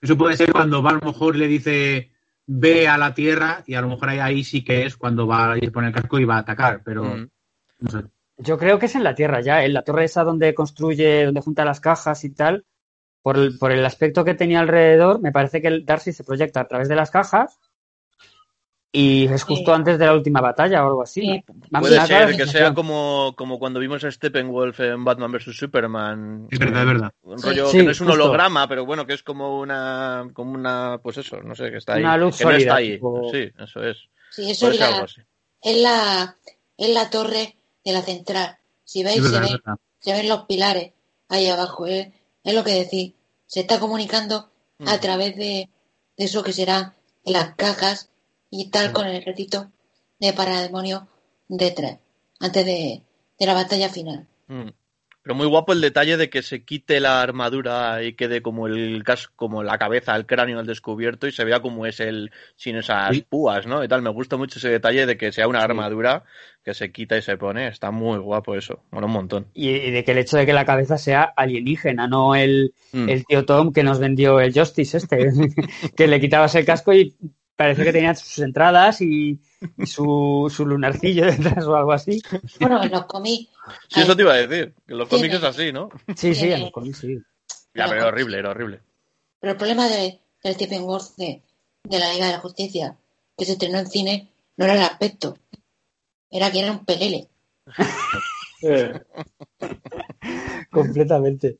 Eso puede ser cuando va a lo mejor le dice ve a la tierra y a lo mejor ahí, ahí sí que es cuando va a ir poner el casco y va a atacar, pero Mm. no sé. Yo creo que es en la Tierra ya, en la torre esa donde construye, donde junta las cajas y tal. Por el, por el aspecto que tenía alrededor, me parece que el Darcy se proyecta a través de las cajas y es justo Sí. antes de la última batalla o algo así. Sí. Puede ser que sea como, como cuando vimos a Steppenwolf en Batman vs Superman. Es verdad, es verdad. Un rollo Sí, que no es un justo. holograma, pero bueno, que es como una, como una, pues eso, no sé, que está ahí. Una luz que no está ahí. tipo- Sí, eso es. Sí, eso es la, es la, es la torre de la central. Si veis, se verdad, ven, se ven los pilares ahí abajo. Es, es lo que decís. Se está comunicando a Mm. través de, de eso que será las cajas y tal con el ejército de parademonios detrás, antes de, de la batalla final. Mm. Pero muy guapo el detalle de que se quite la armadura y quede como el casco, como la cabeza, el cráneo al descubierto y se vea como es el sin esas Sí. púas, ¿no? Y tal, me gusta mucho ese detalle de que sea una armadura que se quita y se pone. Está muy guapo eso. Bueno, un montón. Y, y de que el hecho de que la cabeza sea alienígena, no el, Mm. el tío Tom que nos vendió el Justice este, que le quitabas el casco y parece que tenía sus entradas y, y su, su lunarcillo detrás o algo así. Bueno, en los cómics. Sí, eso te iba a decir. Que los cómics es así, ¿no? Sí, sí, en los cómics sí. Ya, pero era horrible, era horrible. Pero el problema de, del Stephen Wolf de, de la Liga de la Justicia, que se estrenó en cine, no era el aspecto. Era que era un pelele. Eh, Completamente.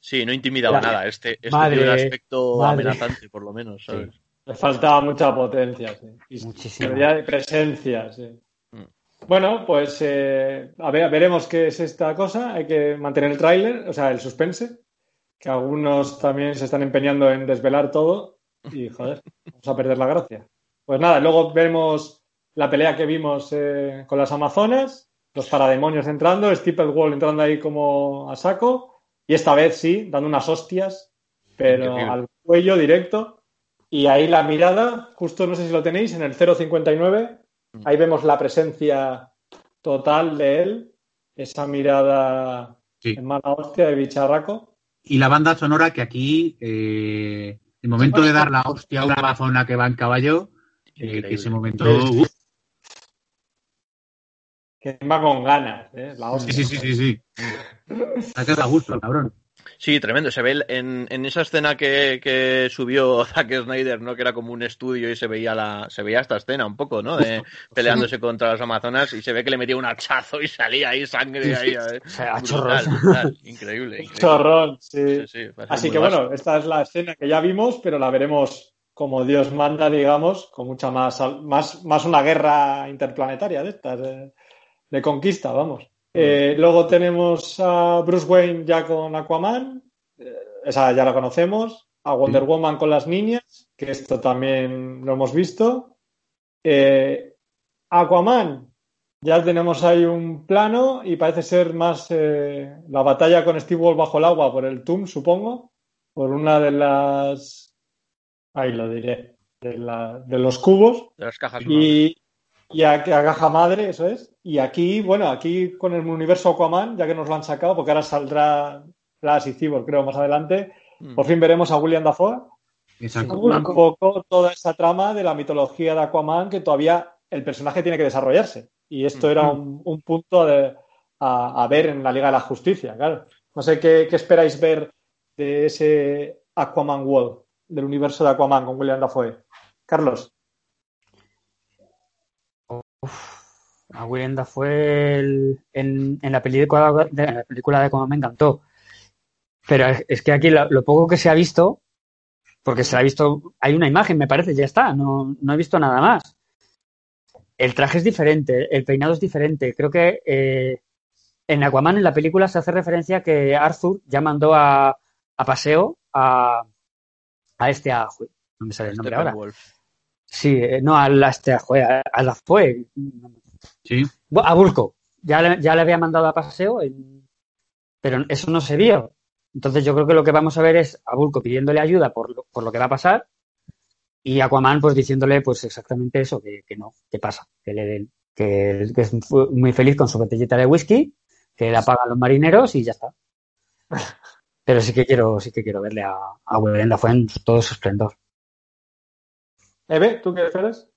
Sí, no intimidaba La- nada. Este, este Madre, tiene un aspecto madre. amenazante, por lo menos, ¿sabes? Le faltaba mucha potencia, sí. Muchísimo. de presencia, sí. Mm. Bueno, pues eh, a ver, veremos qué es esta cosa. Hay que mantener el tráiler, o sea, el suspense, que algunos también se están empeñando en desvelar todo y, joder, vamos a perder la gracia. Pues nada, luego vemos la pelea que vimos eh, con las Amazonas, los parademonios entrando, Wall entrando ahí como a saco, y esta vez sí, dando unas hostias, pero al cuello directo. Y ahí la mirada, justo no sé si lo tenéis, en el 059, ahí vemos la presencia total de él, esa mirada Sí. en mala hostia de bicharraco. Y la banda sonora que aquí, eh, el momento de dar la hostia a una amazona que va en caballo, eh, que ese momento. Que va con ganas, ¿eh? La hostia. sí, sí, sí, sí, sí. Gusto, cabrón. Sí, tremendo. Se ve el- en, en esa escena que, que subió Zack Snyder, ¿no? Que era como un estudio y se veía la, se veía esta escena un poco, ¿no? De peleándose contra las amazonas y se ve que le metía un hachazo y salía ahí sangre ahí. eh. O sea, Brutal, brutal. Increíble, increíble. Chorrón, sí. Sí, sí, parece Así que vasto. bueno, esta es la escena que ya vimos, pero la veremos como Dios manda, digamos, con mucha más, más, más una guerra interplanetaria de estas, de, de conquista, vamos. Eh, luego tenemos a Bruce Wayne ya con Aquaman, eh, esa ya la conocemos, a Wonder Woman con las niñas, que esto también lo hemos visto. Eh, Aquaman, ya tenemos ahí un plano y parece ser más eh, la batalla con Steve Wolf bajo el agua por el TUM, supongo, por una de las... Ahí lo diré, de, la- de los cubos. De las cajas. Y, y a, a caja madre, eso es. Y aquí, bueno, aquí con el universo Aquaman, ya que nos lo han sacado, porque ahora saldrá Flash y Cyborg, creo, más adelante, Mm. por fin veremos a William Dafoe Exacto. un poco toda esa trama de la mitología de Aquaman que todavía el personaje tiene que desarrollarse. Y esto era un, un punto de- a, a ver en la Liga de la Justicia, claro. No sé qué, qué esperáis ver de ese Aquaman World, del universo de Aquaman con William Dafoe. Carlos. A Willem Dafoe el- en, en la película de, en la película de Aquaman me encantó. Pero es, es que aquí lo, lo poco que se ha visto porque se ha visto, hay una imagen, me parece, ya está, no, no he visto nada más. El traje es diferente, el peinado es diferente. Creo que eh, en Aquaman, en la película, se hace referencia a que Arthur ya mandó a, a paseo a, a este, a, no me sale el nombre ahora. Sí, eh, no, a la, este, a, la fue, Sí. A Bulco. Ya le, ya le había mandado a paseo, en- pero eso no se vio. Entonces yo creo que lo que vamos a ver es a Bulco pidiéndole ayuda por lo, por lo que va a pasar y Aquaman pues diciéndole pues exactamente eso, que, que no, que pasa, que, le, den- que, que es muy feliz con su botellita de whisky, que la pagan los marineros y ya está. Pero sí que quiero, sí que quiero verle a, a Dafoe en todo su esplendor. Eve, ¿tú qué esperas?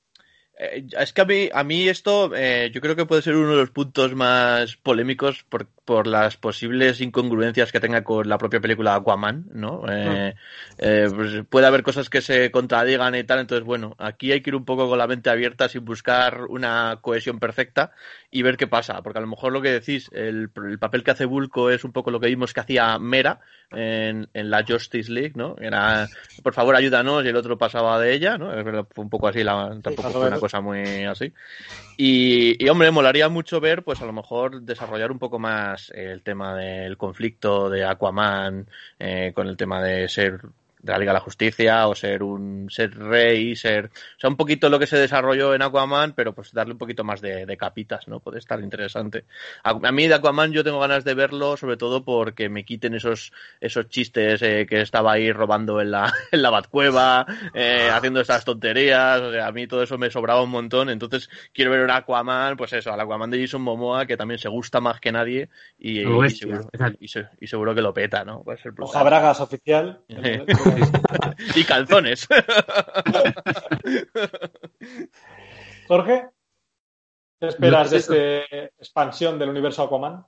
Eh, es que a mí, a mí esto eh, yo creo que puede ser uno de los puntos más polémicos por, por las posibles incongruencias que tenga con la propia película Aquaman, ¿no? Eh, eh, pues puede haber cosas que se contradigan y tal, entonces bueno, aquí hay que ir un poco con la mente abierta sin buscar una cohesión perfecta y ver qué pasa, porque a lo mejor lo que decís, el, el papel que hace Bulco es un poco lo que vimos que hacía Mera en, en la Justice League, ¿no? Era, por favor, ayúdanos y el otro pasaba de ella, ¿no? Fue un poco así, la, tampoco fue una. Cosa muy así. Y, y, hombre, molaría mucho ver, pues a lo mejor desarrollar un poco más el tema del conflicto de Aquaman eh, con el tema de ser de la Liga de la Justicia o ser un ser rey, ser, o sea, un poquito lo que se desarrolló en Aquaman, pero pues darle un poquito más de, de capitas, ¿no? Puede estar interesante. A, a mí de Aquaman yo tengo ganas de verlo, sobre todo porque me quiten esos, esos chistes eh, que estaba ahí robando en la, en la Batcueva, eh, haciendo esas tonterías, o sea, a mí todo eso me sobraba un montón, entonces quiero ver un Aquaman, pues eso, al Aquaman de Jason Momoa, que también se gusta más que nadie y, y seguro, exacto. y, se- y seguro que lo peta, ¿no? Puede ser brutal. Hoja Bragas oficial. y calzones. Jorge, ¿qué esperas de esta expansión del universo Aquaman?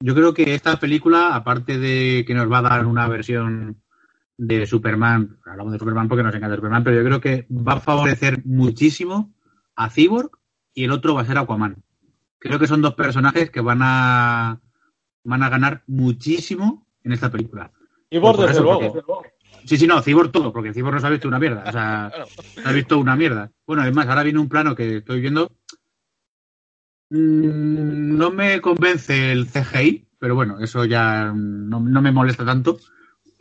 Yo creo que esta película, aparte de que nos va a dar una versión de Superman, hablamos de Superman porque nos encanta Superman, pero yo creo que va a favorecer muchísimo a Cyborg y el otro va a ser Aquaman. Creo que son dos personajes que van a van a ganar muchísimo en esta película. Y Por desde eso, luego. Sí, sí, no, Cyborg todo, porque Cyborg no se ha visto una mierda. O sea, se ha visto una mierda. Bueno, además, ahora viene un plano que estoy viendo. Mm, No me convence el CGI, pero bueno, eso ya no, no me molesta tanto.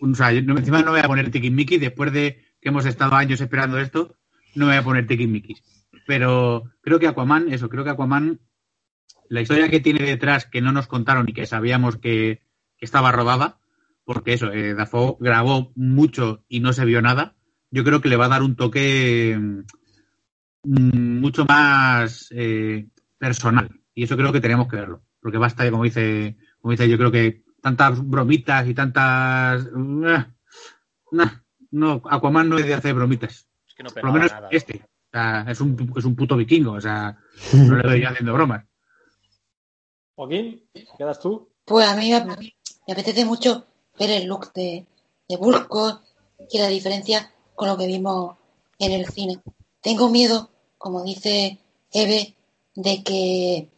O sea, yo no- encima no voy a poner Mickey después de que hemos estado años esperando esto, no me voy a poner Mickey Pero creo que Aquaman, eso, creo que Aquaman, la historia que tiene detrás que no nos contaron y que sabíamos que, que estaba rodada, porque eso, eh, Dafoe grabó mucho y no se vio nada, yo creo que le va a dar un toque mm, mucho más eh, personal. Y eso creo que tenemos que verlo. Porque basta, como dice, como dice, yo creo que tantas bromitas y tantas. eh, nah, no, Aquaman no es de hacer bromitas. Es que no Por lo menos nada. este. O sea, es un, es un puto vikingo. O sea, no le doy haciendo bromas. Joaquín, ¿quedas tú? Pues a mí me apetece mucho ver el look de, de Bulko y la diferencia con lo que vimos en el cine. Tengo miedo, como dice Eve, de que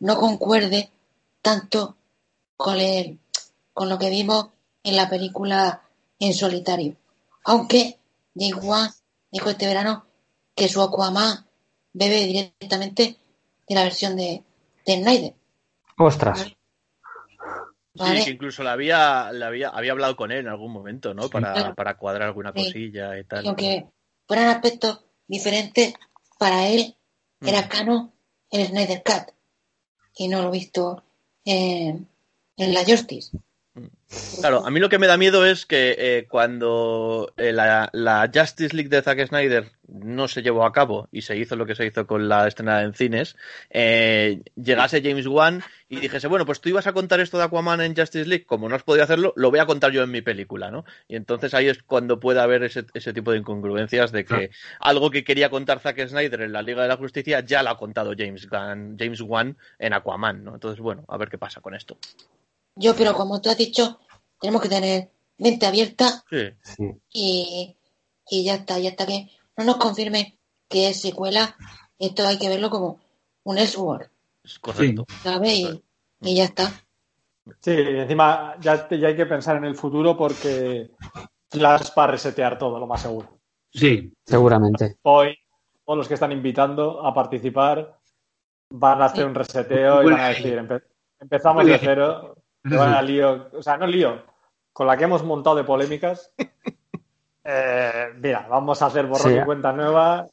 no concuerde tanto con, el, con lo que vimos en la película en solitario. Aunque James Wan dijo este verano que su Aquaman bebe directamente de la versión de, de Snyder. Ostras. ¿Vale? Sí, que incluso la había, la había, había hablado con él en algún momento, ¿no? Para, Claro. para cuadrar alguna Sí. cosilla y tal. Y aunque fueran aspectos diferentes, para él era Mm. canon el Snyder Cut. Y no lo he visto en, en la Justice. Claro, a mí lo que me da miedo es que eh, cuando eh, la, la Justice League de Zack Snyder no se llevó a cabo y se hizo lo que se hizo con la estrenada en cines, eh, llegase James Wan y dijese, bueno, pues tú ibas a contar esto de Aquaman en Justice League, como no has podido hacerlo, lo voy a contar yo en mi película, ¿no? Y entonces ahí es cuando puede haber ese, ese tipo de incongruencias de que algo que quería contar Zack Snyder en la Liga de la Justicia ya lo ha contado James Gunn, James Wan en Aquaman, ¿no? Entonces, bueno, a ver qué pasa con esto. Yo, pero como tú has dicho, tenemos que tener mente abierta Sí. Y, y ya está, ya está que no nos confirme que es secuela. Esto hay que verlo como un Elseworld, correcto. ¿sabes? Y, y ya está. Sí, encima ya, te- ya hay que pensar en el futuro porque Flash para resetear todo, lo más seguro. Sí, Seguramente. Hoy, todos los que están invitando a participar van a hacer un reseteo y van a decir, empe- empezamos de cero, a lío, o sea, no lío, con la que hemos montado de polémicas. Eh, mira, vamos a hacer borrón Sí. y cuenta nueva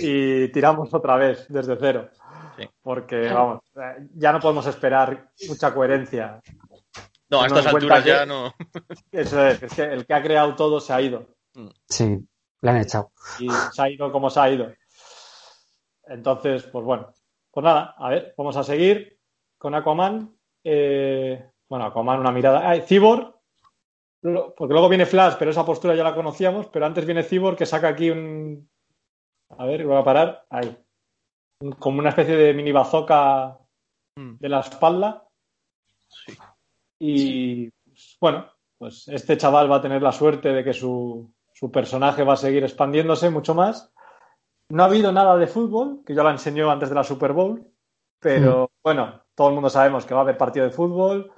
y tiramos otra vez desde cero. Sí. Porque, vamos, eh, ya no podemos esperar mucha coherencia. No, a estas alturas ya que- no. Eso es, es que el que ha creado todo se ha ido. Sí, le han echado. y se ha ido como se ha ido. Entonces, pues bueno, pues nada, a ver, vamos a seguir con Aquaman. Eh, bueno, Aquaman, una mirada. Ah, Cyborg, porque luego viene Flash, pero esa postura ya la conocíamos, pero antes viene Cyborg que saca aquí un. A ver, voy a parar. Ahí. Como una especie de mini bazooka Mm. de la espalda. Sí. Y pues, bueno, pues este chaval va a tener la suerte de que su, su personaje va a seguir expandiéndose mucho más. No ha habido nada de fútbol, que yo la enseñó antes de la Super Bowl, pero bueno, todo el mundo sabemos que va a haber partido de fútbol,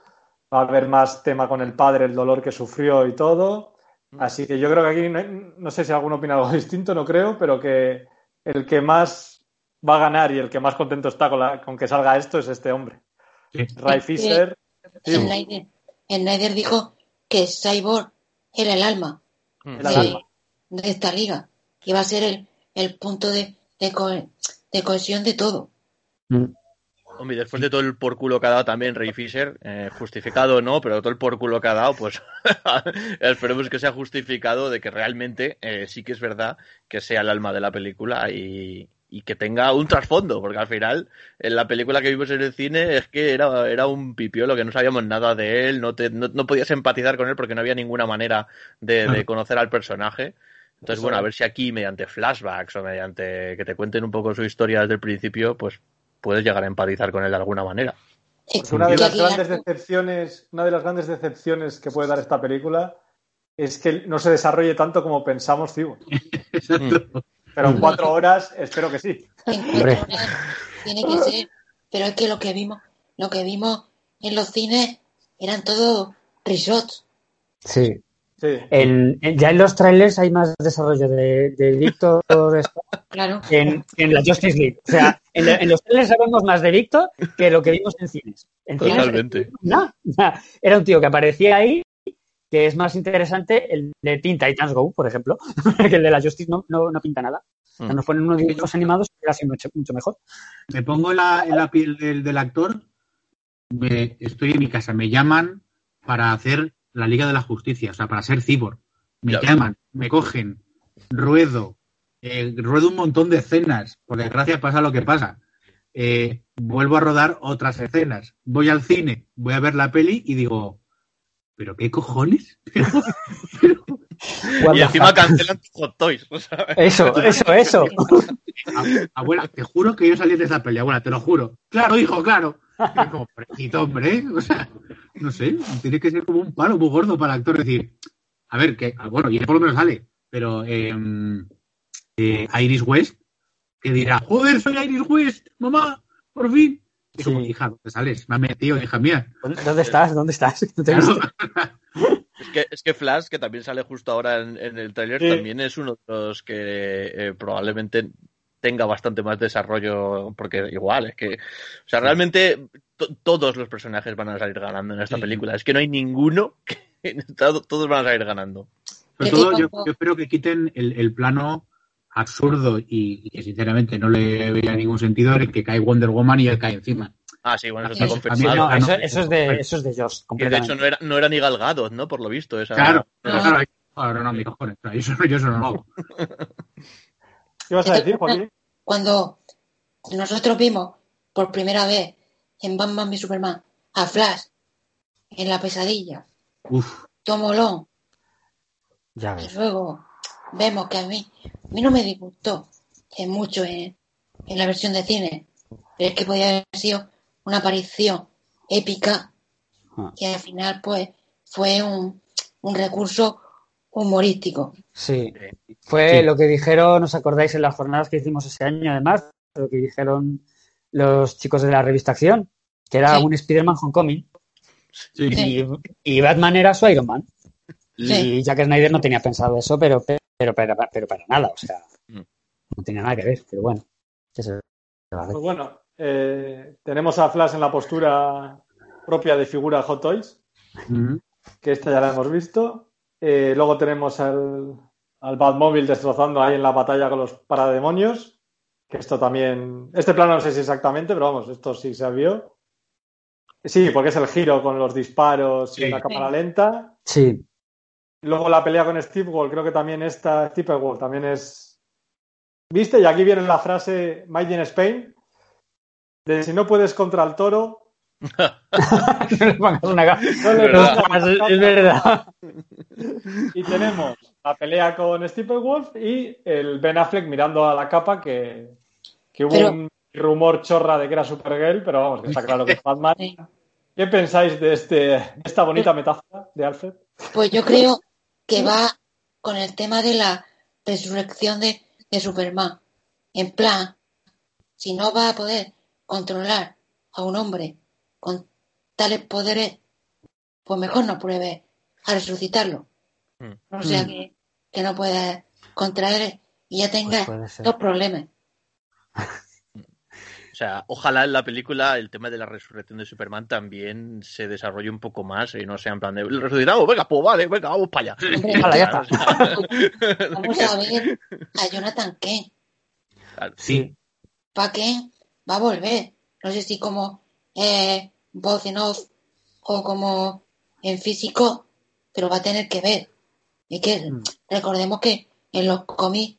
va a haber más tema con el padre, el dolor que sufrió y todo. Así que yo creo que aquí, no, no sé si alguno opina algo distinto, no creo, pero que el que más va a ganar y el que más contento está con, la- con que salga esto es este hombre. sí. Ray Fisher. Sí, Snyder, Snyder dijo que Cyborg era el alma Mm. El de, alma. de esta liga. Que iba a ser el, el punto de, de, co- de cohesión de todo. Mm. Hombre, después de todo el por culo que ha dado también Ray Fisher, eh, justificado o no, pero todo el por culo que ha dado, pues esperemos que sea justificado de que realmente eh, sí que es verdad que sea el alma de la película y, y que tenga un trasfondo, porque al final en la película que vimos en el cine es que era, era un pipiolo, que no sabíamos nada de él, no, te, no, no podías empatizar con él porque no había ninguna manera de, de conocer al personaje. Entonces, bueno, a ver si aquí mediante flashbacks o mediante que te cuenten un poco su historia desde el principio, pues puedes llegar a empatizar con él de alguna manera. Eh, Porque una de las grandes decepciones, una de las grandes decepciones que puede dar esta película es que no se desarrolle tanto como pensamos. Exacto. Pero en cuatro horas espero que sí. en cuatro Hombre. horas tiene que ser. Pero es que lo que vimos, lo que vimos en los cines eran todos reshots. Sí. Sí. En, en- ya en los trailers hay más desarrollo de, de Víctor Claro. en, en la Justice League. O sea, en, la- en los trailers sabemos más de Víctor que lo que vimos en cines. En cines, Totalmente. no, era un tío que aparecía ahí, que es más interesante el de Teen Titans Go, por ejemplo, que el de la Justice no, no, no pinta nada. O sea, Mm. nos ponen unos dibujos animados que era mucho, mucho mejor. Me pongo en la, en la piel del, del actor, me- estoy en mi casa, me llaman para hacer la Liga de la Justicia, o sea, para ser cyborg. Me Ya. llaman, me cogen, ruedo, eh, ruedo un montón de escenas, por desgracia pasa lo que pasa. Eh, vuelvo a rodar otras escenas, voy al cine, voy a ver la peli y digo, ¿pero qué cojones? Y encima cancelan tus hot toys. ¿sabes? Eso, eso, eso. Ab- Abuela, te juro que yo salí de esa peli, abuela, te lo juro. Claro, hijo, claro. Como, hombre, ¿eh? o sea, no sé, tiene que ser como un palo muy gordo para el actor decir, a ver, que, ah, bueno, y por lo menos sale, pero eh, eh, Iris West, que dirá, joder, soy Iris West, mamá, por fin. Y como, hija, ¿dónde sales? Me metido, hija mía. ¿Dónde estás? ¿Dónde estás? No te he Claro. visto. Es que, es que Flash, que también sale justo ahora en, en el tráiler, Sí. también es uno de los que eh, probablemente tenga bastante más desarrollo, porque igual, es que, o sea, realmente todos los personajes van a salir ganando en esta Sí. película. Es que no hay ninguno que todo- todos van a salir ganando. Sobre ¿Qué todo, yo, yo espero que quiten el, el plano absurdo y, y que sinceramente no le veía ningún sentido en el que cae Wonder Woman y él cae encima. Ah, sí, bueno, eso está confirmado. No, eso, es de, eso es de Josh, de hecho no era, no era ni Gal Gadot, ¿no? Por lo visto. Esa, Claro, pero Ah. claro, ahora no, mi cojones, eso, yo eso no lo hago. ¿Qué vas a decir, Joaquín? Cuando nosotros vimos por primera vez en Batman y Superman a Flash en la pesadilla, Uf, Tomolón, Ya y luego vemos que a mí, a mí no me disgustó en mucho en, en la versión de cine, pero es que podía haber sido una aparición épica Ah. que al final pues fue un, un recurso humorístico. Sí. Fue Sí. lo que dijeron, ¿os acordáis en las jornadas que hicimos ese año, además? Lo que dijeron los chicos de la revista Acción, que era Sí. un Spider-Man Homecoming sí. Y, y Batman era su Iron Man. Y Jack Snyder no tenía pensado eso, pero, pero, pero, pero para nada, o sea, Mm. no tenía nada que ver, pero bueno. Pues bueno, eh, tenemos a Flash en la postura propia de figura Hot Toys, Ujú. que esta ya la hemos visto. Eh, luego tenemos al, al Batmóvil destrozando ahí en la batalla con los parademonios, que esto también... Este plano no sé si exactamente, pero vamos, esto sí se vio. Sí, porque es el giro con los disparos y la cámara lenta. Sí, Luego la pelea con Steve Wall, creo que también esta, Steve Wall también es. ¿Viste? Y aquí viene la frase Made in Spain, de si no puedes contra el toro, no le pongas una no es verdad. Y tenemos la pelea con Steve Wolf y el Ben Affleck mirando a la capa que, que hubo Pero- un rumor chorra de que era Supergirl, pero vamos, que está claro que es Batman. Sí. ¿Qué pensáis de, este, de esta bonita metáfora de Alfred? Pues yo creo que va con el tema de la resurrección de, de Superman. En plan, si no va a poder controlar a un hombre con tales poderes, pues mejor no pruebe a resucitarlo. Mm. O sea Mm. que, que no pueda contraer y ya tenga Pues ser. dos problemas. O sea, ojalá en la película el tema de la resurrección de Superman también se desarrolle un poco más y no sea en plan de "El resucitado, venga, pues vale, venga, vamos para allá. Hombre, Hala, ya está. Vamos a ver a Jonathan Kent. Sí, ¿Para qué? Va a volver. No sé si como eh, voz en off o como en físico, pero va a tener que ver. Y que Mm. recordemos que en los cómics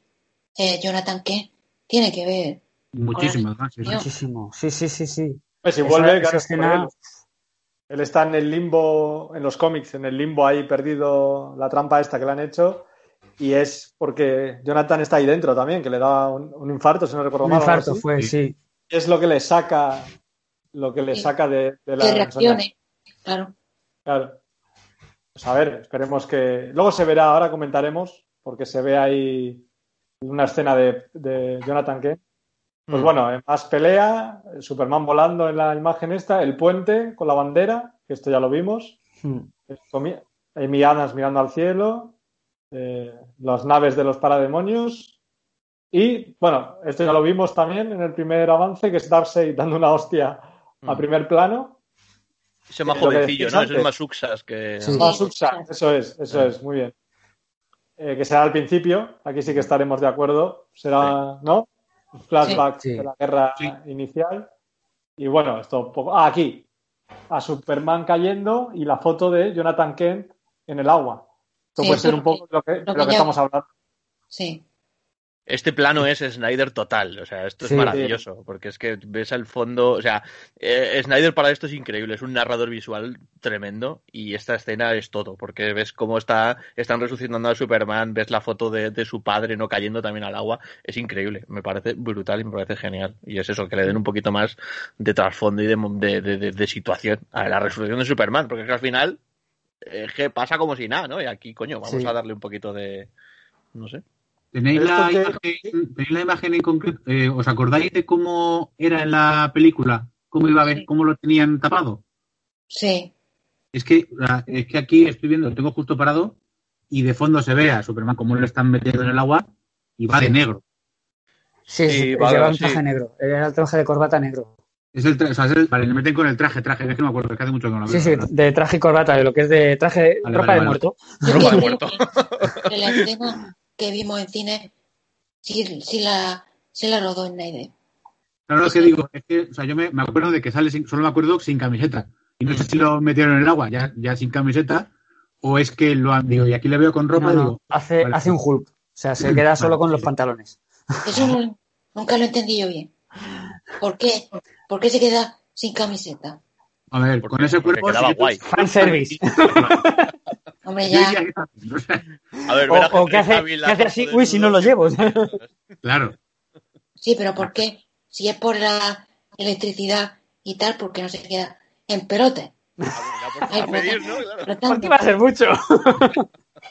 eh, Jonathan Kent tiene que ver. sí, sí. Muchísimo. Sí, sí, sí, sí. Pues si Esa- vuelve, esa claro, escena- por él. Él está en el limbo, en los cómics, en el limbo ahí perdido, la trampa esta que le han hecho. Y es porque Jonathan está ahí dentro también, que le da un, un infarto, si no recuerdo Un mal. algo infarto así. fue, Sí. Es lo que le saca, lo que le Sí. saca de, de la Que reaccione. Claro. Claro. Pues a ver, esperemos que. Luego se verá, ahora comentaremos, porque se ve ahí una escena de, de Jonathan Kent. Pues Mm. bueno, más pelea, Superman volando en la imagen esta, el puente con la bandera, que esto ya lo vimos. Mm. Amy Adams mirando al cielo, eh, las naves de los parademonios. Y bueno, esto ya lo vimos también en el primer avance, que es Darkseid dando una hostia a Mm. primer plano. Ese más Lo que jovencillo, ¿no? Ese es más Uxas que. Sí. Ah, Subsa, eso es, eso es, muy bien. Eh, que será al principio, aquí sí que estaremos de acuerdo. Será, ¿no? Un flashback Sí. de la guerra Sí. inicial. Y bueno, esto poco. Ah, aquí. A Superman cayendo y la foto de Jonathan Kent en el agua. Esto Sí, puede ser un poco lo que, lo de lo que que ya- estamos hablando. Sí. Este plano es Snyder total, o sea, esto es Sí. maravilloso, porque es que ves al fondo, o sea, eh, Snyder para esto es increíble, es un narrador visual tremendo y esta escena es todo, porque ves cómo está, están resucitando a Superman, ves la foto de, de su padre no cayendo también al agua, es increíble, me parece brutal y me parece genial. Y es eso, que le den un poquito más de trasfondo y de, de, de- de- de situación a la resurrección de Superman, porque es que al final eh, que pasa como si nada, ¿no? Y aquí, coño, vamos Sí. a darle un poquito de, no sé. ¿Tenéis la, que- imagen, ¿Tenéis la imagen en concreto? Eh, ¿Os acordáis de cómo era en la película? ¿Cómo iba a ver? Sí. ¿Cómo lo tenían tapado? Sí. Es que, es que aquí estoy viendo, lo tengo justo parado y de fondo se ve a Superman cómo lo están metiendo en el agua y va de negro. Sí, Sí, sí, vale, lleva un sí. traje negro. Era el traje de corbata negro. Es el tra- o sea, es el- vale, le meten con el traje, traje, es que no me acuerdo, es que hace mucho que no lo Sí, veo. sí, verdad. de traje y corbata, de lo que es de traje, Vale, ropa vale, de vale. muerto. Ropa de muerto. Que- vimos en cine sí, sí la, sí la rodó Snyder. Claro, lo que digo, es que, o sea, yo me, me acuerdo de que sale sin, solo me acuerdo sin camiseta. Y no sé si lo metieron en el agua ya, ya sin camiseta, o es que lo han, digo, y aquí le veo con ropa No, no, digo, hace, vale, hace un Hulk. O sea, se queda solo Vale, con los sí. pantalones. Eso no- nunca lo entendí yo bien. ¿Por qué? ¿Por qué se queda sin camiseta? a ver, Porque- con ese cuerpo. quedaba sí guay. Fan service. Hombre, ya. o A ver, O- ver a o que hace- que hace a así, uy, si no lo llevo. claro. Sí, pero ¿por qué? Si es por la electricidad y tal, ¿por qué no se queda en pelote? Ah, Ay, por pedir, ¿no? Claro. Porque va a ser mucho.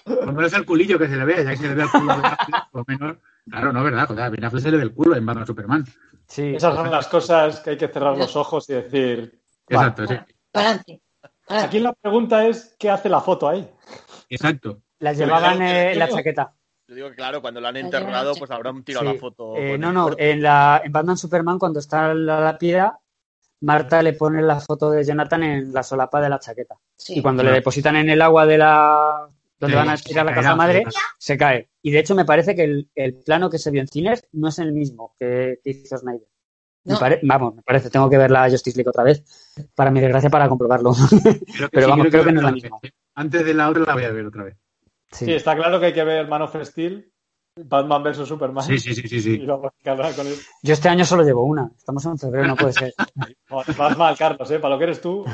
Por lo menos el culillo que se le ve, ya que se le ve el culo por lo menos. Claro, no, ¿verdad? Joder, a Ben Affleck se le ve el culo en Batman Superman. Sí. Esas son las cosas que hay que cerrar los ojos y decir. Exacto, sí. Para adelante. Aquí la pregunta es: ¿qué hace la foto ahí? Exacto. Las llevaban eh, en la chaqueta. Yo digo que, claro, cuando lo han La enterrado, pues habrán tirado Sí. la foto. Eh, no, no, en, la, en Batman Superman, cuando está la lápida, Marta le pone la foto de Jonathan en la solapa de la chaqueta. Sí. Y cuando le depositan en el agua de la donde Sí, van a tirar la casa madre, se se cae. Y de hecho me parece que el, el plano que se vio en cines no es el mismo que, que hizo Snyder. Me No. pare- vamos, me parece, tengo que ver la Justice League otra vez, para mi desgracia, para comprobarlo. Creo Pero sí, vamos, creo que no es la misma. Antes de la otra la voy a ver otra vez. Sí. Sí, está claro que hay que ver Man of Steel, Batman vs Superman. Sí, sí, sí, sí, con él. Yo este año solo llevo una. Estamos en febrero, no puede ser. Vas mal, Carlos, ¿eh? Para lo que eres tú.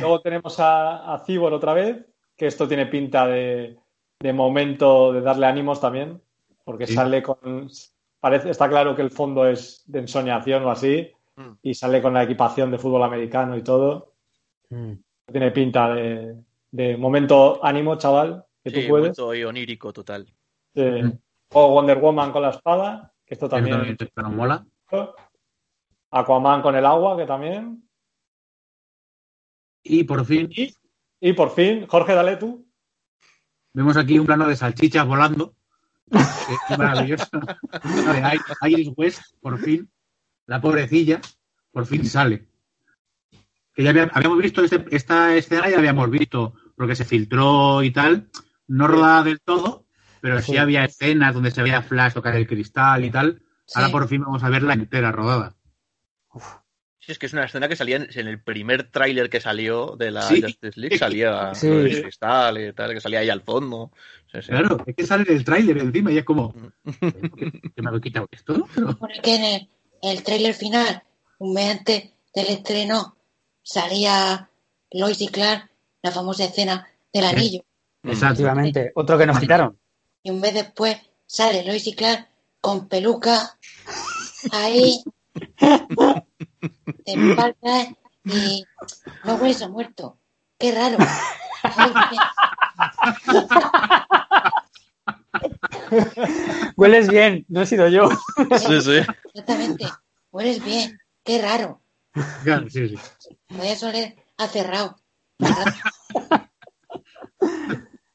Luego tenemos a, a Cibor otra vez, que esto tiene pinta de, de momento de darle ánimos también, porque Sí. sale con... Parece, está claro que el fondo es de ensoñación o así, Mm. y sale con la equipación de fútbol americano y todo. Mm. Tiene pinta de, de momento ánimo, chaval, que Sí, tú puedes. momento onírico total. Mm. o Wonder Woman con la espada, que esto también... también te- nos mola. Aquaman con el agua, que también. Y por fin Y, y por fin, Jorge, dale tú. vemos aquí un plano de salchichas volando. Que es maravilloso. Iris West, por fin, la pobrecilla, por fin sale. Que ya había- habíamos visto este- esta escena, ya habíamos visto, porque se filtró y tal, no rodada del todo, pero sí, Sí. había escenas donde se veía Flash tocar el cristal y tal. Ahora Sí. por fin vamos a verla entera rodada. Sí, es que es una escena que salía en, en el primer tráiler que salió de la Sí. Justice League, salía Sí. lo del cristal y tal, que salía ahí al fondo. Sí, sí. Claro, es que sale en el tráiler encima y es como, ¿que me había quitado esto? Pero- Pone que en el, el tráiler final, un mes antes del estreno, salía Lois y Clark, la famosa escena del anillo. Exacto. Efectivamente. Otro que nos quitaron. Y un mes después sale Lois y Clark con peluca ahí, de espalda y no hueso muerto. Qué raro. Hueles bien, no he sido yo. Sí, sí. Exactamente. Hueles bien. Qué raro. Claro, sí, sí. Voy a soler a cerrado.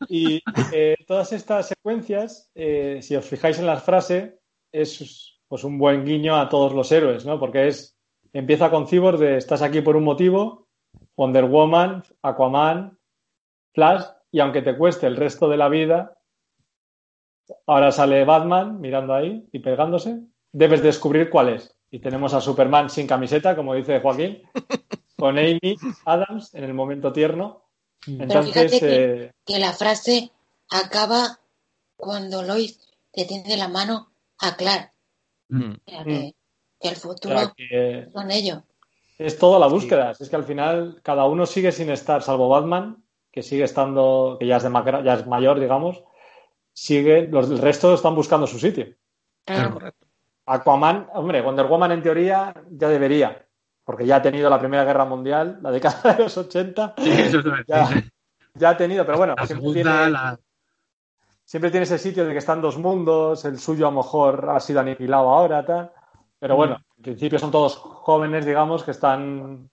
Y eh, todas estas secuencias, eh, si os fijáis en las frases, es pues un buen guiño a todos los héroes, ¿no? Porque es empieza con Cyborg de estás aquí por un motivo, Wonder Woman, Aquaman, Flash, y aunque te cueste el resto de la vida, ahora sale Batman mirando ahí y pegándose, debes descubrir cuál es. Y tenemos a Superman sin camiseta, como dice Joaquín, con Amy Adams en el momento tierno. Entonces, fíjate que- eh, que la frase acaba cuando Lois le tiende la mano a Clark. Mm. Sea, que, que el o futuro sea, que son ellos. es toda la búsqueda. Es que al final cada uno sigue sin estar, salvo Batman, que sigue estando, que ya es, de macra- ya es mayor, digamos, sigue, los, el resto están buscando su sitio. Claro. Correcto. Aquaman, hombre, Wonder Woman en teoría ya debería, porque ya ha tenido la Primera Guerra Mundial, la década de los 80, Sí, eso es verdad. ya, ya ha tenido, pero bueno, La segunda, tiene, la... siempre tiene ese sitio de que están dos mundos, el suyo a lo mejor ha sido aniquilado ahora, tal. Pero bueno, en principio son todos jóvenes, digamos, que están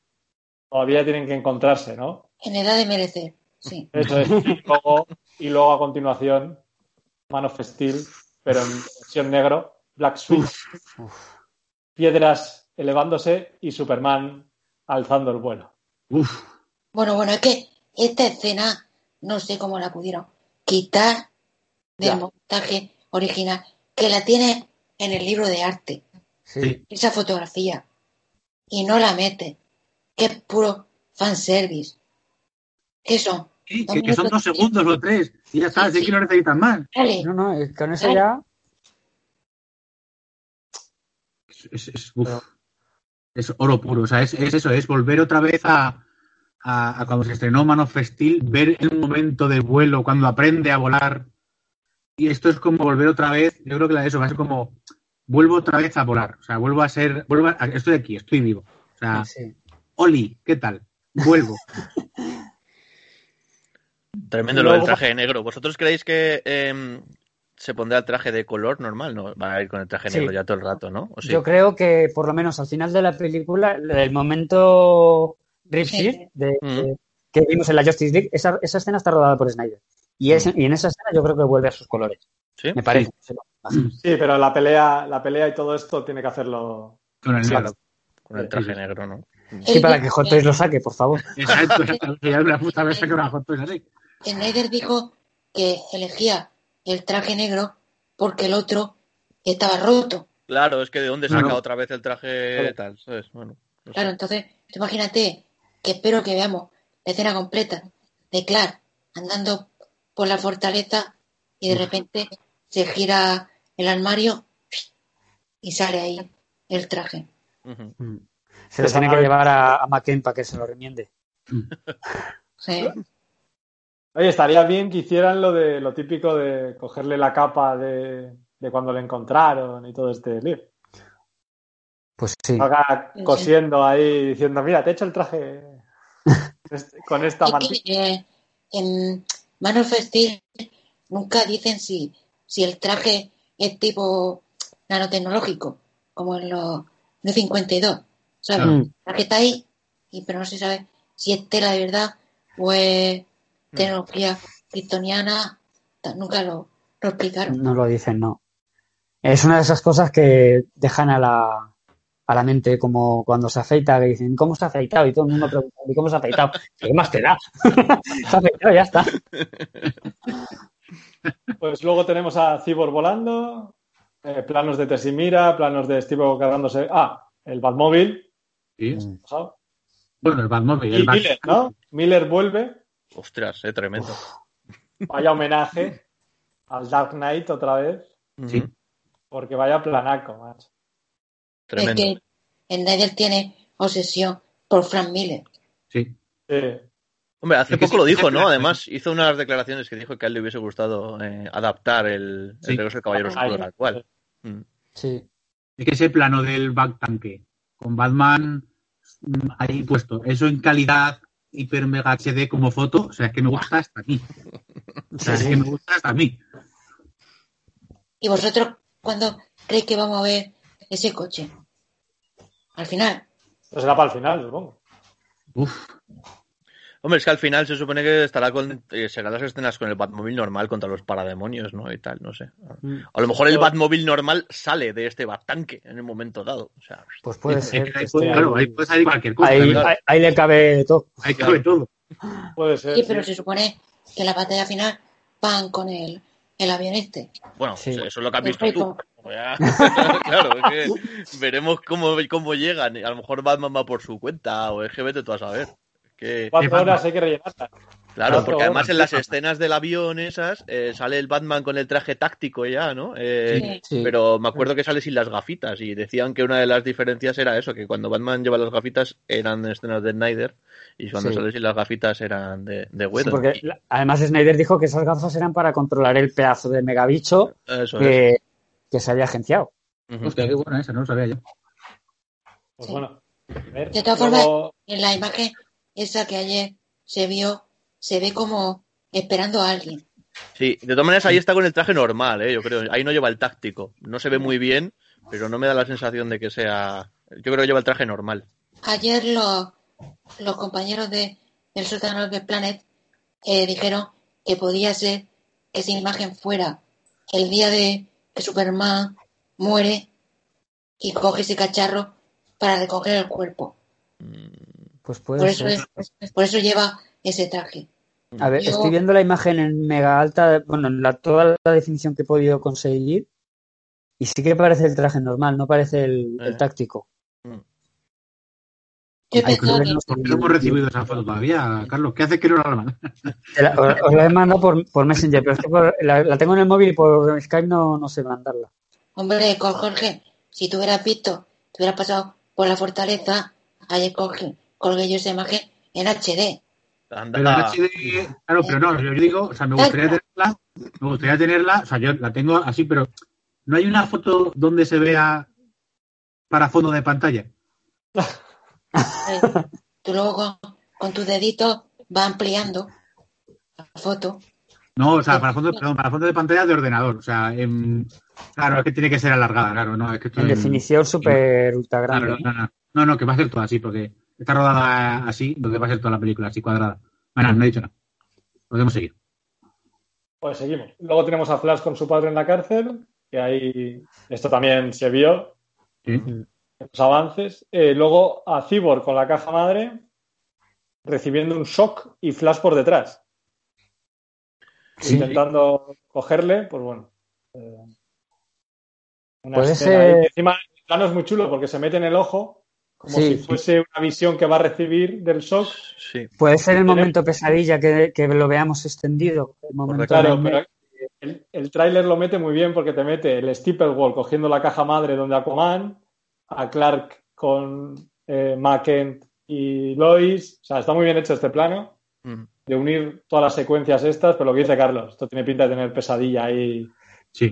todavía tienen que encontrarse, ¿no? En edad de merecer. Sí. Eso es. Y luego, y luego a continuación, Man of Steel, pero en versión negro, Black Switch, piedras elevándose y Superman alzando el vuelo. Uf, Bueno, bueno, es que esta escena no sé cómo la pudieron quitar del Ya. montaje original, que la tiene en el libro de arte, Sí. esa fotografía, y no la mete, que es puro fanservice. ¿Qué son? sí, Dos que, que son dos segundos o tres. Y ya está, Sí, así sí. que no necesitan más. Dale, No, no, es- con eso ya. Es, es- es- uf. Es oro puro. O sea, es, es eso, es volver otra vez a, a- a cuando se estrenó Man of Steel, ver el momento de vuelo, cuando aprende a volar. Y esto es como volver otra vez, yo creo que la de eso va a ser como, vuelvo otra vez a volar. O sea, vuelvo a ser, vuelvo a- estoy aquí, estoy vivo. O sea, Sí. Oli, ¿qué tal? Vuelvo. Tremendo lo del traje negro. ¿Vosotros creéis que em, se pondrá el traje de color normal? No, va a ir con el traje Sí. negro ya todo el rato, ¿no? ¿O sí? Yo creo que por lo menos al final de la película, el momento Rip de, Mm. que vimos en la Justice League, esa, esa escena está rodada por Snyder. Y, es- y en esa escena yo creo que vuelve a sus colores. ¿Sí? Me parece. Sí, pero la pelea, la pelea y todo esto tiene que hacerlo. Con el Claro, negro. con el traje negro, ¿no? Sí, para que Hot Toys lo saque, por favor. Exacto, la puta vez que una Hot Toys así. Snyder dijo que elegía el traje negro porque el otro estaba roto. Claro, es que de dónde saca Claro. otra vez el traje tal, ¿sabes? Bueno, no sé. Claro, entonces, imagínate que espero que veamos la escena completa de Clark andando por la fortaleza y de repente se gira el armario y sale ahí el traje. Ujú. Se lo tiene que llevar a, a McKen para que se lo remiende. Sí. Oye, estaría bien que hicieran lo de lo típico de cogerle la capa de, de cuando le encontraron y todo este lío. Pues sí. Haga cosiendo ahí diciendo, mira, te he hecho el traje este- con esta Es mantilla. que, eh, en Man of Steel nunca dicen si, si el traje es tipo nanotecnológico, como en los de 52. ¿Sabes? Mm. El traje está ahí, y, pero no se sabe si es tela de verdad o es tecnología kryptoniana. Nunca lo, lo explicaron. No lo dicen, no. Es una de esas cosas que dejan a la, a la mente como cuando se afeita, que dicen, ¿cómo se ha afeitado? Y todo el mundo pregunta, ¿y cómo se ha afeitado? ¿Qué más te da? se ha afeitado, ya está. Pues luego tenemos a Cibor volando, eh, planos de Tessimira, planos de Steve cargándose. Ah, el Batmóvil. Sí. Bueno, el Batmobile. Y El Miller, ¿no? Miller vuelve. Ostras, eh, tremendo. Vaya homenaje al Dark Knight otra vez. Sí. Porque vaya planaco, macho. Tremendo. Es que Snyder tiene obsesión por Frank Miller. Sí. Hombre, hace poco lo dijo, ¿no? Además, hizo unas declaraciones que dijo que a él le hubiese gustado eh, adaptar el, Sí. el regreso del Caballero Ay, Oscuro al cual. Mm. Sí. Es que ese plano del back tanque con Batman mm, ahí puesto, eso en calidad hiper mega HD como foto, o sea, es que me gusta hasta a mí. O sea, es que me gusta hasta a mí. ¿Y vosotros cuándo creéis que vamos a ver ese coche? Al final. Pues será para el final, supongo. Uf, Hombre, es que al final se supone que estará con, eh, serán las escenas con el Batmóvil normal contra los parademonios, ¿no? Y tal, no sé. Mm. A lo mejor el Pero- Batmóvil normal sale de este Battanque en el momento dado. O sea, Pues puede es ser. que ahí esté puede, ahí. claro, ahí puede salir cualquier cosa. Ahí, ¿verdad? ahí- ahí le cabe todo. Ahí cabe todo. Puede ser. Sí, pero sí. se supone que en la batalla final van con el, el avión este. bueno, Sí. eso es lo que has visto tú. Ya. claro, es que veremos cómo, cómo llegan. A lo mejor Batman va por su cuenta o es que vete tú a saber. Que... Cuatro horas hay que rellenarlas. Claro, porque además en las escenas del avión esas eh, sale el Batman con el traje táctico ya, ¿no? Eh, Sí. Sí. Pero me acuerdo que sale sin las gafitas y decían que una de las diferencias era eso, que cuando Batman lleva las gafitas eran escenas de Snyder y cuando Sí. sale sin las gafitas eran de, de Sí, Whedon. porque Y- la- además Snyder dijo que esas gafas eran para controlar el pedazo de megabicho Eso es. Que, se había agenciado. Hostia, qué buena esa, no lo sabía yo. Pues Sí. bueno. a ver, De todas luego- En la imagen esa que ayer se vio, se ve como esperando a alguien. Sí, de todas maneras ahí está con el traje normal, ¿eh? yo creo. Ahí no lleva el táctico. No se ve muy bien, pero no me da la sensación de que sea... Yo creo que lleva el traje normal. Ayer los, los compañeros de, del sótano del Planet eh, dijeron que podía ser que esa imagen fuera el día de que Superman muere y coge ese cacharro para recoger el cuerpo. Pues Por puede eso, ser. es, por eso lleva ese traje. A ver, Yo- estoy viendo la imagen en mega alta, bueno, en la, toda la definición que he podido conseguir, y sí que parece el traje normal, no parece el, el Eh. táctico. Yo Ay, pensaba creo que que, no ¿Por qué no hemos recibido esa foto todavía, Carlos? ¿Qué hace que no la la- os, os la he mandado por, por Messenger, pero es que por- la, la tengo en el móvil y por Skype no, no sé mandarla. hombre, con Jorge, si tú hubieras visto, te hubieras pasado por la fortaleza, ayer colgué, colgué yo esa imagen en HD. Anda. Pero en HD, claro, pero no, yo digo, o sea, me gustaría tenerla, me gustaría tenerla, o sea, yo la tengo así, pero no hay una foto donde se vea para fondo de pantalla. Eh, Tú luego con, con tus deditos vas ampliando la foto. No, o sea, para fondo, perdón, para fondo de pantalla de ordenador, o sea, en- claro, es que tiene que ser alargada, claro, no, es que En definición súper ultra Claro, grande. no, no, no, no, que va a ser todo así, porque está rodada así, donde va a ser toda la película así cuadrada. Bueno, no he dicho nada. Podemos seguir. Pues seguimos. Luego tenemos a Flash con su padre en la cárcel, que ahí esto también se vio Sí. Los avances. Eh, luego a Cyborg con la caja madre, recibiendo un shock y Flash por detrás. Sí. Intentando cogerle, pues bueno. eh, una Puede escena ser- ahí. Encima el plano es muy chulo porque se mete en el ojo como Sí. si fuese una visión que va a recibir del shock. Sí. Puede ser el momento pesadilla que, que lo veamos extendido. El momento Claro, pero el, el tráiler lo mete muy bien porque te mete el Stipplewall cogiendo la caja madre donde Aquaman, a Clark con eh, Mackent y Lois. O sea, está muy bien hecho este plano Mm. de unir todas las secuencias estas, pero lo que dice Carlos, esto tiene pinta de tener pesadilla ahí, Sí.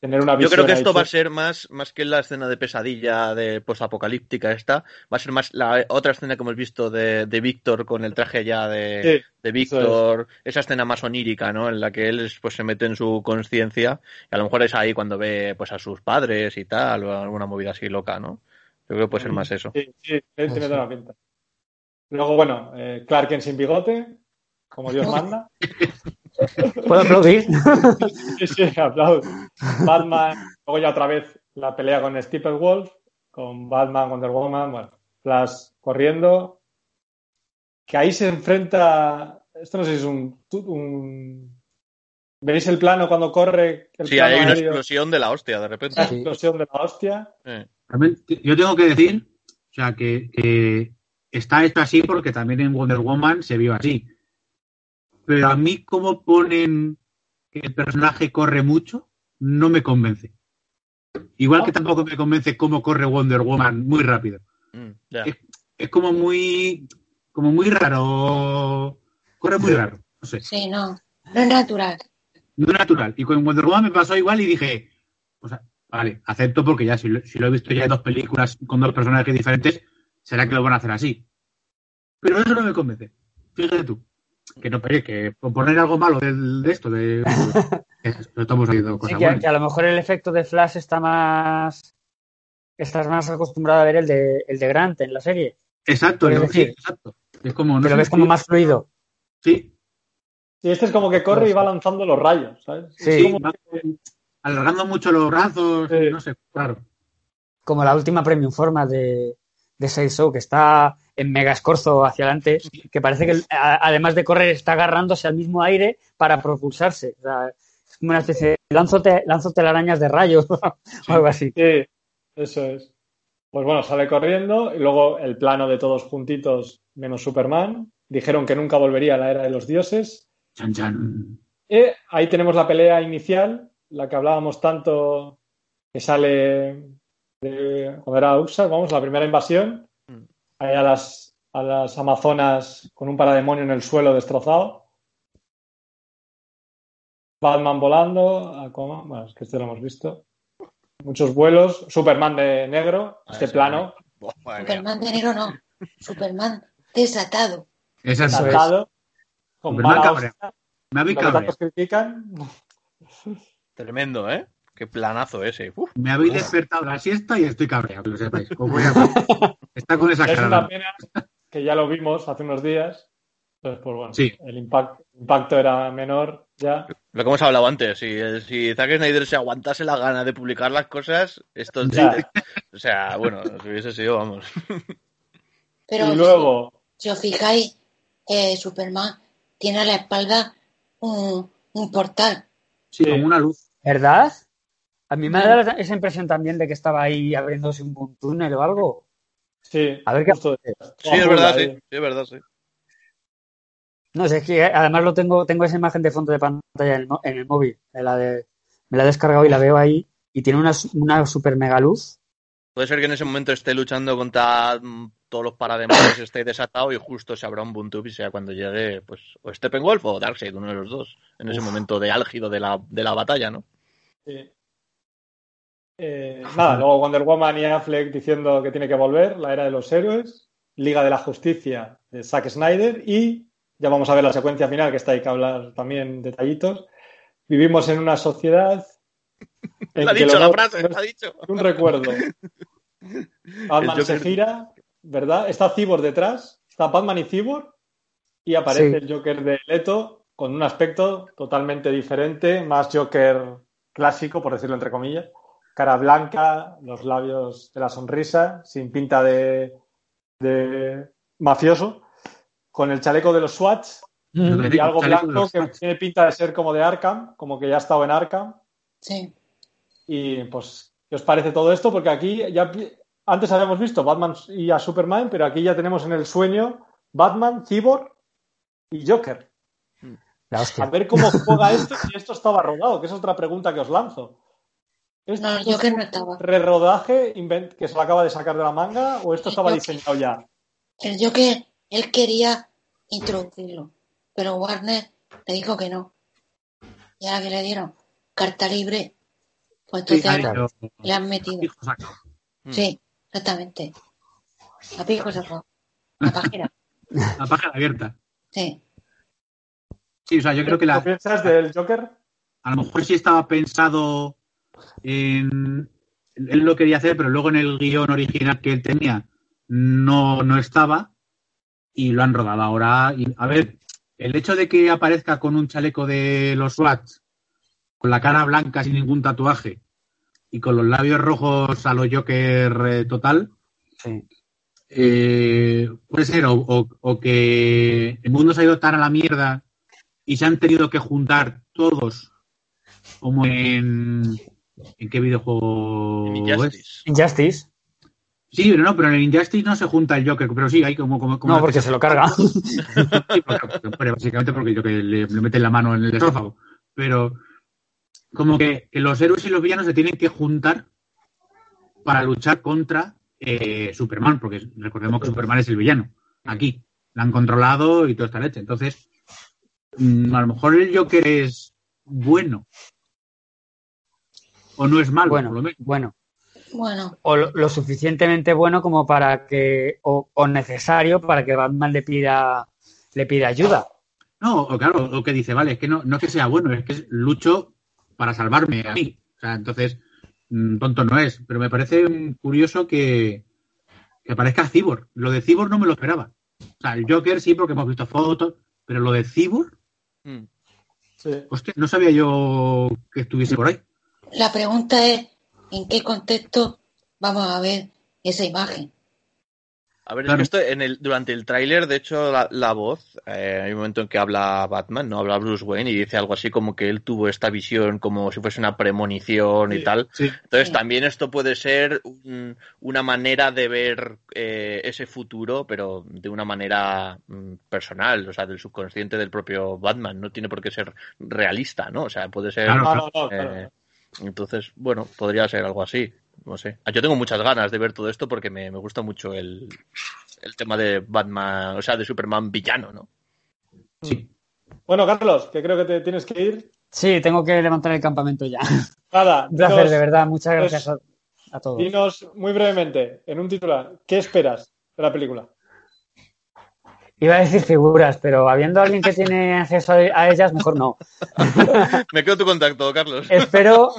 Tener una Yo visión creo que esto va a ser más, más que la escena de pesadilla de postapocalíptica esta, va a ser más la otra escena que hemos visto de, de Víctor con el traje ya de, Sí, de Víctor, esa escena más onírica, ¿no? En la que él pues se mete en su conciencia y a lo mejor es ahí cuando ve pues a sus padres y tal, o alguna movida así loca, ¿no? Yo creo que puede ser más eso. sí, sí, tiene toda la pinta. Luego, bueno, eh, Clark en sin bigote, como Dios manda. ¿Puedo aplaudir? Sí, sí, aplaudo. Batman, luego ya otra vez la pelea con Steppenwolf, con Batman, Wonder Woman, bueno, Flash corriendo. Que ahí se enfrenta. Esto no sé si es un. un- ¿Veis el plano cuando corre? El Sí, plano hay una aéreo? explosión de la hostia de repente. Una explosión de la hostia. Eh, yo tengo que decir, o sea, que, que está esto así porque también en Wonder Woman se vio así. Pero a mí, como ponen que el personaje corre mucho, no me convence. Igual que tampoco me convence cómo corre Wonder Woman muy rápido. mm. Es, es como muy, como muy raro. Corre muy raro. No sé. Sí, no. No es natural. No es natural. Y con Wonder Woman me pasó igual y dije, o sea, vale, acepto porque ya si lo, si lo he visto ya en dos películas con dos personajes diferentes, será que lo van a hacer así. Pero eso no me convence. Fíjate tú. Que no, oye, que poner algo malo de, esto, de, que no estamos haciendo Sí, cosas que, buenas. que a lo mejor el efecto de Flash está más. Estás más acostumbrado a ver el de, el de Grant en la serie. Exacto, sí, decir, exacto. Es como, no sé, ves como sí, más fluido. Sí, Y este es como que corre y va lanzando los rayos, ¿sabes? Sí. Es como va que- alargando mucho los brazos, Sí. no sé, claro. Como la última premium forma de, de Show, que está en mega escorzo hacia adelante, que parece que además de correr está agarrándose al mismo aire para propulsarse. O sea, es como una especie de lánzote, lánzote arañas de rayos o algo así. Sí, eso es. Pues bueno, sale corriendo y luego el plano de todos juntitos menos Superman. Dijeron que nunca volvería a la era de los dioses. Chan, chan. Y ahí tenemos la pelea inicial, la que hablábamos tanto que sale de cuando era Uxas, vamos, la primera invasión. Ahí a las, a las Amazonas con un parademonio en el suelo destrozado. Batman volando, Aquaman, bueno, es que este lo hemos visto. Muchos vuelos, Superman de negro, Ah, este plano, mía. Superman de negro no. Superman desatado. Esa es- Eso es. atado, con Superman mala cabrea. hostia, Me critican. Tremendo, ¿eh? Qué planazo ese. Uf. Me habéis despertado la siesta y estoy cabreado, que lo sepáis. A- Está con esa Es cara. una pena que ya lo vimos hace unos días. Entonces, pues bueno, Sí. el impacto, impacto era menor ya. Lo que hemos hablado antes, si, si Zack Snyder se aguantase la gana de publicar las cosas, esto Ya. O sea, bueno, si hubiese sido, vamos. Pero Y luego, si os fijáis, eh, Superman tiene a la espalda un, un portal. Sí, Sí. como una luz. ¿Verdad? A mí me da esa impresión también de que estaba ahí abriéndose un túnel o algo. sí, A ver qué- justo Sí, es verdad, sí. es verdad, sí. No sé, es que además lo tengo, tengo esa imagen de fondo de pantalla en el, mo- en el móvil. en la de, me la he descargado y la veo ahí. Y tiene una, una super mega luz. Puede ser que en ese momento esté luchando contra mm, todos los parademonios, esté desatado y justo se abra un Boontube y sea cuando llegue, pues, o Steppenwolf o Darkseid, uno de los dos, en ese momento de álgido de la, de la batalla, ¿no? Sí. Eh, nada, luego Wonder Woman y Affleck diciendo que tiene que volver, la era de los héroes, Liga de la Justicia de Zack Snyder y ya vamos a ver la secuencia final que está ahí que hablar también detallitos. Vivimos en una sociedad en ha que dicho la frase, ha dicho. un recuerdo. Batman se gira, ¿verdad? Está Cyborg detrás, está Batman y Cyborg y aparece Sí. el Joker de Leto con un aspecto totalmente diferente, más Joker clásico, por decirlo entre comillas. Cara blanca, los labios de la sonrisa, sin pinta de, de mafioso, con el chaleco de los SWATs y algo blanco que tiene pinta de ser como de Arkham, como que ya ha estado en Arkham. Sí. Y pues, ¿qué os parece todo esto? Porque aquí ya antes habíamos visto Batman y a Superman, pero aquí ya tenemos en el sueño Batman, Cyborg y Joker. A ver cómo juega esto si esto estaba rodado, que es otra pregunta que os lanzo. ¿Esto No, el Joker no estaba. rerodaje invent- que se lo acaba de sacar de la manga o esto El estaba diseñado ya? El Joker, él quería introducirlo, pero Warner le dijo que no. Y ahora que le dieron carta libre, pues Sí, entonces ahora dicho, le han metido. Mm. Sí, exactamente. A pico cerrado. La página. La página abierta. Sí. Sí, o sea, yo creo que ¿Qué la, piensas del Joker? a lo mejor sí estaba pensado en. Él lo quería hacer, pero luego en el guion original que él tenía no, no estaba y lo han rodado ahora. Y, a ver, el hecho de que aparezca con un chaleco de los SWAT, con la cara blanca sin ningún tatuaje y con los labios rojos a lo Joker eh, total, Sí. eh, puede ser o, o- o que el mundo se ha ido tan a la mierda y se han tenido que juntar todos como en ¿en qué videojuego En es? Injustice. Injustice. Sí, pero no, pero en el Injustice no se junta el Joker, pero sí, hay como, como, como No, porque se lo carga. Sí, porque- pero básicamente porque yo que le, le meten la mano en el esófago. Pero como que, que los héroes y los villanos se tienen que juntar para luchar contra eh, Superman, porque recordemos que Superman es el villano. Aquí la han controlado y toda esta leche. Entonces, mm, a lo mejor el Joker es bueno. O no es malo, Bueno, por lo menos. bueno. Bueno, O lo, lo suficientemente bueno como para que, o, o necesario para que Batman le pida, le pida ayuda. No, o claro, o que dice, vale, es que no, no es que sea bueno, es que lucho para salvarme a mí. O sea, entonces, mm, tonto no es. Pero me parece mm, curioso que, que aparezca Cyborg. Lo de Cyborg no me lo esperaba. O sea, el Joker sí, porque hemos visto fotos, pero lo de Cyborg, Mm. Sí. hostia, no sabía yo que estuviese por ahí. La pregunta es, ¿en qué contexto vamos a ver esa imagen? A ver, Claro. es que esto en el, durante el tráiler, de hecho, la, la voz, eh, hay un momento en que habla Batman, no habla Bruce Wayne y dice algo así como que él tuvo esta visión como si fuese una premonición y tal. Sí. Entonces Sí. también esto puede ser un- una manera de ver eh, ese futuro, pero de una manera mm, personal, o sea, del subconsciente del propio Batman. No tiene por qué ser realista, ¿no? O sea, puede ser... Claro, No, no, no, claro. Entonces, bueno, podría ser algo así. No sé. Ah, Yo tengo muchas ganas de ver todo esto porque me, me gusta mucho el, el tema de Batman, o sea, de Superman villano, ¿no? Sí. Bueno, Carlos, que creo que te tienes que ir. Sí, tengo que levantar el campamento ya. Nada, Un placer, dinos- de verdad. Muchas pues, gracias a, a todos. dinos muy brevemente, en un titular, ¿qué esperas de la película? Iba a decir figuras, pero habiendo alguien que tiene acceso a ellas, mejor no. Me quedo tu contacto, Carlos. Espero,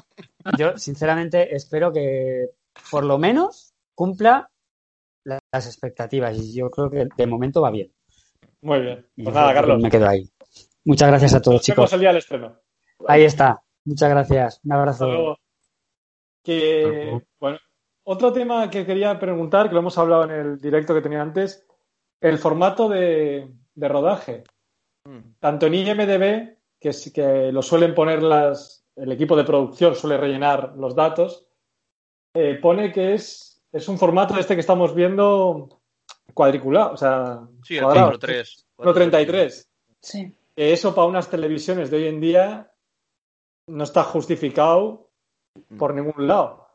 yo sinceramente espero que por lo menos cumpla la- las expectativas y yo creo que de momento va bien. Muy bien. Pues nada, Carlos. Me quedo ahí. Muchas gracias a todos, Nos vemos chicos. el día del estreno. Ahí está. Muchas gracias. Un Hasta abrazo. luego. Que, bueno, otro tema que quería preguntar, que lo hemos hablado en el directo que tenía antes, el formato de, de rodaje. Mm. Tanto en IMDB, que, que lo suelen poner las, el equipo de producción, suele rellenar los datos, eh, pone que es, es un formato este que estamos viendo cuadriculado, o sea, Sí, el cuadrado, 4-3. 1.33. Sí. Que eso para unas televisiones de hoy en día no está justificado por ningún lado.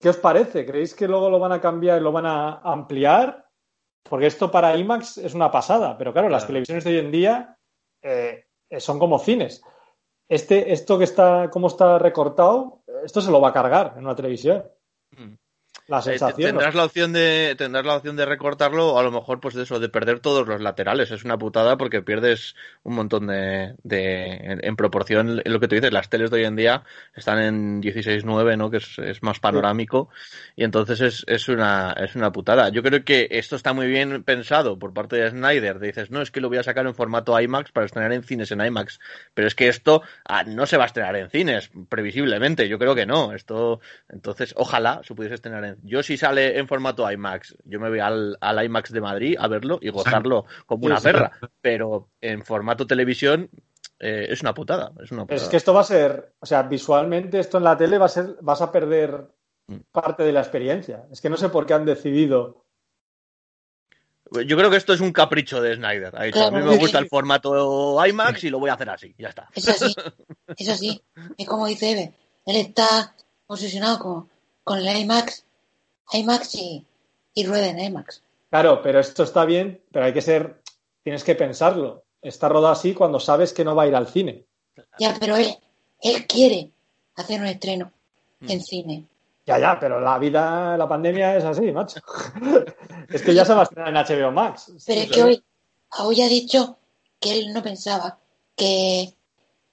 ¿Qué os parece? ¿Creéis que luego lo van a cambiar y lo van a ampliar? Porque esto para IMAX es una pasada, pero claro, las televisiones de hoy en día eh, son como cines. Este, esto que está, como está recortado, esto se lo va a cargar en una televisión. La Eh, sensación. tendrás la opción de tendrás la opción de recortarlo o a lo mejor pues de eso de perder todos los laterales. Es una putada porque pierdes un montón de, de en, en proporción. Lo que tú dices las teles de hoy en día están en 16:9 no que es, es más panorámico. Y entonces es, es una es una putada. Yo creo que esto está muy bien pensado por parte de Snyder. Dices no es que lo voy a sacar en formato IMAX para estrenar en cines en IMAX pero es que esto ah, no se va a estrenar en cines previsiblemente. Yo creo que no. Esto entonces ojalá se pudiese estrenar en yo si sale en formato IMAX yo me voy al, al IMAX de Madrid a verlo y gozarlo como una Sí, sí. perra pero en formato televisión eh, es una putada es una putada Es que esto va a ser, o sea, visualmente esto en la tele va a ser, vas a perder Mm. parte de la experiencia. Es que no sé por qué han decidido. Yo creo que esto es un capricho de Snyder. Ha dicho, Claro, a mí me gusta sí. el formato IMAX y lo voy a hacer así. Ya está. Es así, es así. Es como dice Eve, él está obsesionado con, con el IMAX, IMAX y, y rueda en IMAX. Claro, pero esto está bien, pero hay que ser, tienes que pensarlo. Está rodado así cuando sabes que no va a ir al cine. Ya, pero él, él quiere hacer un estreno Mm. en cine. Ya, ya, pero la vida, la pandemia es así, macho. es que ya se va a estrenar en HBO Max. Pero es que hoy, hoy ha dicho que él no pensaba que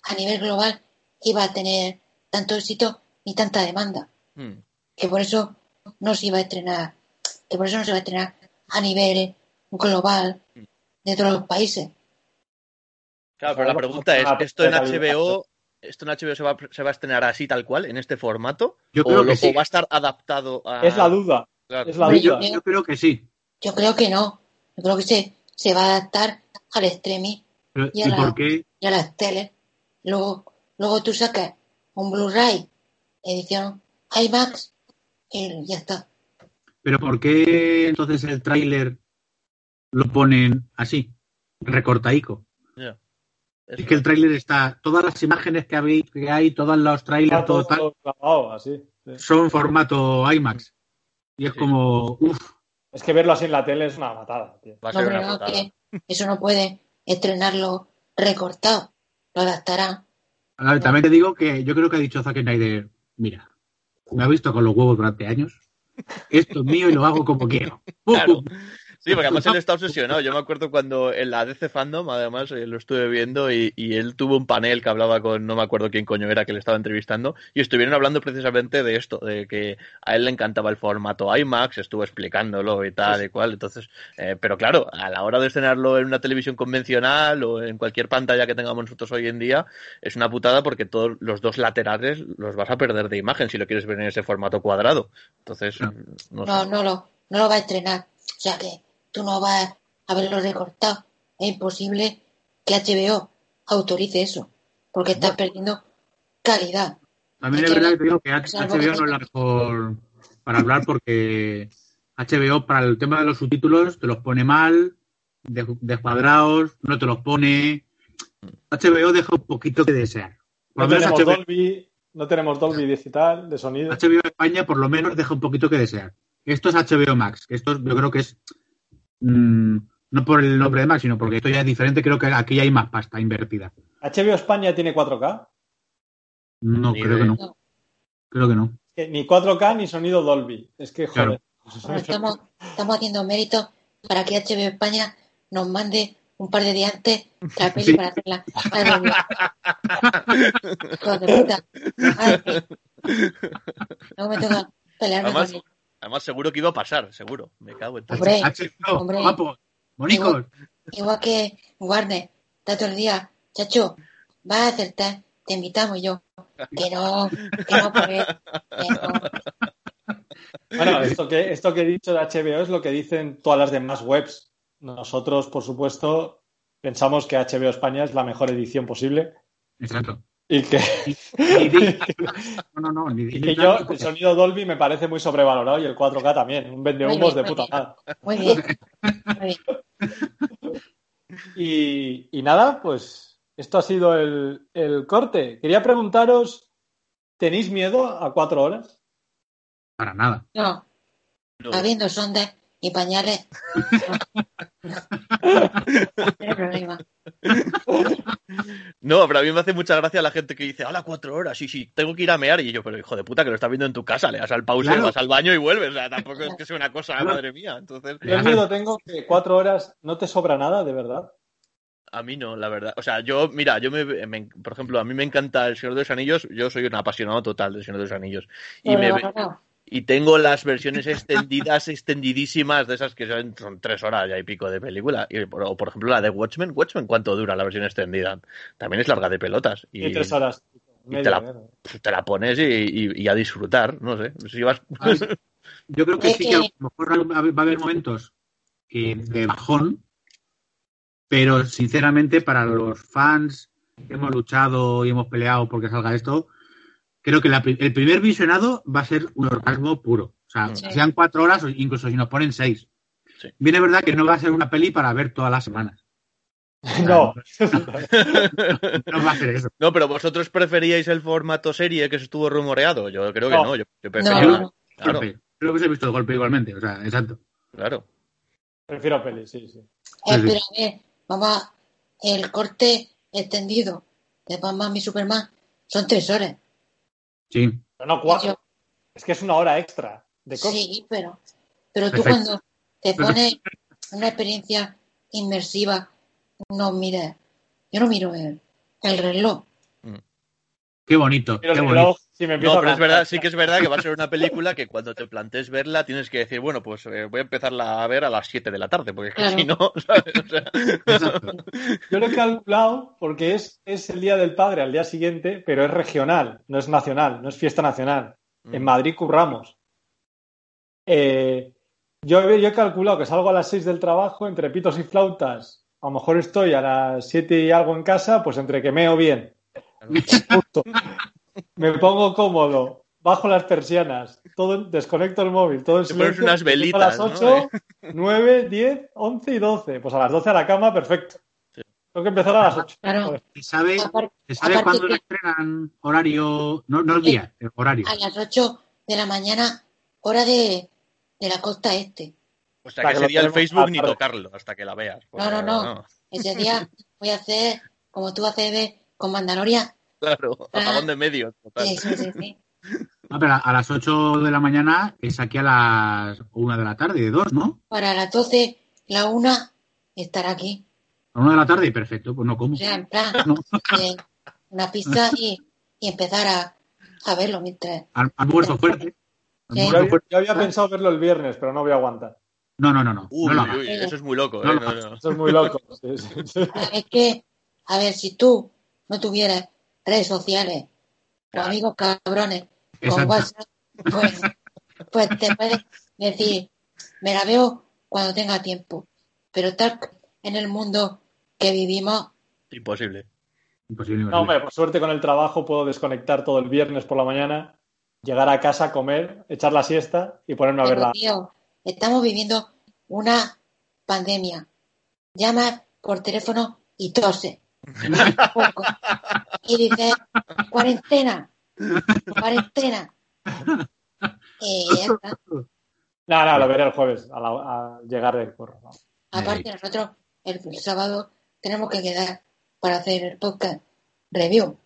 a nivel global iba a tener tanto éxito ni tanta demanda. Hmm. Que por eso no se iba a estrenar, que por eso no se va a estrenar a nivel global de todos los países. Claro, pero la pregunta es, ¿esto en. HBO, esto en HBO se va, se va a estrenar así tal cual, en este formato? Yo ¿O, creo lo- que sí. o va a estar adaptado a... Es la duda. Claro. Es la yo duda. creo- Yo creo que sí. Yo creo que no. Yo creo que se, se va a adaptar al streaming Pero, Y ¿Y a la- por qué? y a las teles. Luego, luego tú sacas un Blu-ray, edición IMAX, y ya está. ¿Pero por qué entonces el tráiler lo ponen así, recortaico? Ya. Es que el tráiler está, todas las imágenes que hay, que hay todos los trailers, todo todo tal, grabado así. sí. son formato IMAX. Y es Sí. como, uff, Es que verlo así en la tele es una matada, tío. Va a No, ser hombre, una no, putada. que eso no puede estrenarlo recortado. Lo adaptarán. A ver, también te digo que yo creo que ha dicho Zack Snyder, mira, me ha visto con los huevos durante años, esto es mío y lo hago como quiero. Claro. Sí, porque además él está obsesionado. Yo me acuerdo cuando en la DC Fandom, además, eh, lo estuve viendo y, y él tuvo un panel que hablaba con, no me acuerdo quién coño era que le estaba entrevistando, y estuvieron hablando precisamente de esto, de que a él le encantaba el formato IMAX, estuvo explicándolo y tal y cual. Entonces, eh, pero claro, a la hora de estrenarlo en una televisión convencional o en cualquier pantalla que tengamos nosotros hoy en día, es una putada porque todos los dos laterales los vas a perder de imagen si lo quieres ver en ese formato cuadrado. Entonces, No. no sé. No, no lo, no lo va a estrenar. O sea que tú no vas a verlo recortado. Es imposible que HBO autorice eso. Porque estás perdiendo calidad. También es verdad que digo que HBO no es la mejor para hablar porque HBO para el tema de los subtítulos te los pone mal, de- descuadrados, no te los pone. HBO deja un poquito que desear. Por No lo menos tenemos HBO, Dolby, no tenemos Dolby digital de sonido. HBO España por lo menos deja un poquito que desear. Esto es HBO Max. Esto es- yo creo que es mm, no por el nombre de Max, sino porque esto ya es diferente. Creo que aquí hay más pasta invertida. HBO España tiene 4K. No, Ni creo que no. No. Creo que no. Que ni 4K ni sonido Dolby. Es que, joder. Bueno, estamos, estamos haciendo méritos para que HBO España nos mande un par de días antes la peli Sí. para hacerla. de puta. Ay, Luego me toca pelearme Además, con él. Además, seguro que iba a pasar, seguro. Me cago en todo. Hombre, hombre. guapos, bonicos. Igual que Warner, está todo el día, chacho, vas a acertar, te invitamos y yo. Que no, que no, porque, que no. Bueno, esto que, esto que he dicho de HBO es lo que dicen todas las demás webs. Nosotros, por supuesto, pensamos que HBO España es la mejor edición posible Exacto. Y que, no, no, no, ni y Disney que yo, el sonido Dolby me parece muy sobrevalorado y el 4K también. Un vende humos de puta madre. Muy bien, muy bien. Y, y nada, pues esto ha sido el, el corte. Quería preguntaros, ¿tenéis miedo a cuatro horas? Para nada. No, No. habiendo sondas y pañales. No problema. No, pero a mí me hace mucha gracia la gente que dice, hola, cuatro horas, sí, sí, tengo que ir a mear. Y yo, pero hijo de puta, que lo estás viendo en tu casa, le das al pause, Claro. vas al baño y vuelves. O sea, tampoco es que sea una cosa, Claro. madre mía. Entonces, Yo miedo tengo que cuatro horas no te sobra nada, de verdad. a mí no, la verdad. O sea, yo, mira, yo me, me- por ejemplo, a mí me encanta El Señor de los Anillos. Yo soy un apasionado total del Señor de los Anillos. Y, me, Sobrevalorado. Y tengo las versiones extendidas, extendidísimas, de esas que son, son tres horas ya y pico de película. Y, por, o, por ejemplo, la de Watchmen. Watchmen, ¿cuánto dura la versión extendida? También es larga de pelotas. Y, Y, tres horas. y media, te la- te la pones y, y- y a disfrutar, no sé. Si vas... Yo creo que sí que- a lo mejor va a haber- va a haber momentos que de bajón, pero sinceramente para los fans que hemos luchado y hemos peleado porque salga esto, creo que la el primer visionado va a ser un orgasmo puro. O sea, Sí. sean cuatro horas o incluso si nos ponen seis. Sí. Bien es verdad que no va a ser una peli para ver todas las semanas. No. No va a ser eso. No, pero vosotros preferíais el formato serie que se estuvo rumoreado. Yo creo que No. no. Yo, yo prefería. no. Claro. Creo que se ha visto el golpe igualmente. O sea, exacto. claro. Prefiero peli, sí, sí. Eh, pero a ver, vamos a... El corte extendido de Batman y Superman son tres horas. Sí. Pero no cuatro. Yo- Es que es una hora extra de cosa. Sí, pero, pero tú Perfecto. cuando te pones una experiencia inmersiva, no mires. Yo no miro el, el reloj. Qué bonito. Pero qué el bonito. Si me empiezo No, a pero es verdad, sí que es verdad que va a ser una película que cuando te plantees verla tienes que decir, bueno, pues eh, voy a empezarla a ver a las 7 de la tarde, porque es que Claro. si no, ¿sabes? O sea. Yo lo he calculado porque es, es el Día del Padre al día siguiente, pero es regional, no es nacional, no es fiesta nacional. En Madrid curramos. Eh, yo, he- yo he calculado que salgo a las 6 del trabajo, entre pitos y flautas. A lo mejor estoy a las 7 y algo en casa, pues entre que meo bien. Justo. Me pongo cómodo, bajo las persianas, todo, desconecto el móvil, todo en Te pones silencio. unas velitas, A las ¿no? 8, 9, 10, 11 y 12. Pues a las 12 a la cama, perfecto. Sí. Tengo que empezar a las 8. Claro. ¿Se sabe, se sabe cuándo que- la estrenan horario? No, no el día, el horario. a las 8 de la mañana, hora de, de la costa este. O sea que ese día el Facebook ni tocarlo hasta que la veas. No, no, no. Ese día voy a hacer como tú haces de- con Mandalorian. Claro, Ah. apagón de medios. Total. Sí, sí, sí, sí. No, pero a las 8 de la mañana es aquí a las 1 de la tarde, de 2, ¿no? Para las 12, la una, estar aquí. A 1 de la tarde, perfecto, pues no como. O sea, en plan, No. eh, una pizza y, y empezar a, a verlo mientras. Al- Almuerzo fuerte. Sí. Almuerzo Yo, había- fuerte. yo había pensado verlo el viernes, pero no voy a aguantar. No, no, no, no. Uy, no lo uy, eso es muy loco, No ¿eh? lo No. Eso es muy loco. Sí, sí, sí. Es que, a ver, si tú no tuvieras redes sociales Claro. amigos cabrones con Exacto. WhatsApp, pues, pues te puedes decir, me la veo cuando tenga tiempo. Pero tal en el mundo que vivimos, Imposible. Imposible. No, hombre, por suerte con el trabajo puedo desconectar todo el viernes por la mañana, llegar a casa, comer, echar la siesta y ponerme a pero, verla. tío, estamos viviendo una pandemia. Llamas por teléfono y tose. Poco. Y dices, cuarentena, cuarentena. Y ya está. No, no, lo veré el jueves a, la- a llegar del curro. ¿no? Aparte, nosotros el, el sábado tenemos que quedar para hacer el podcast review.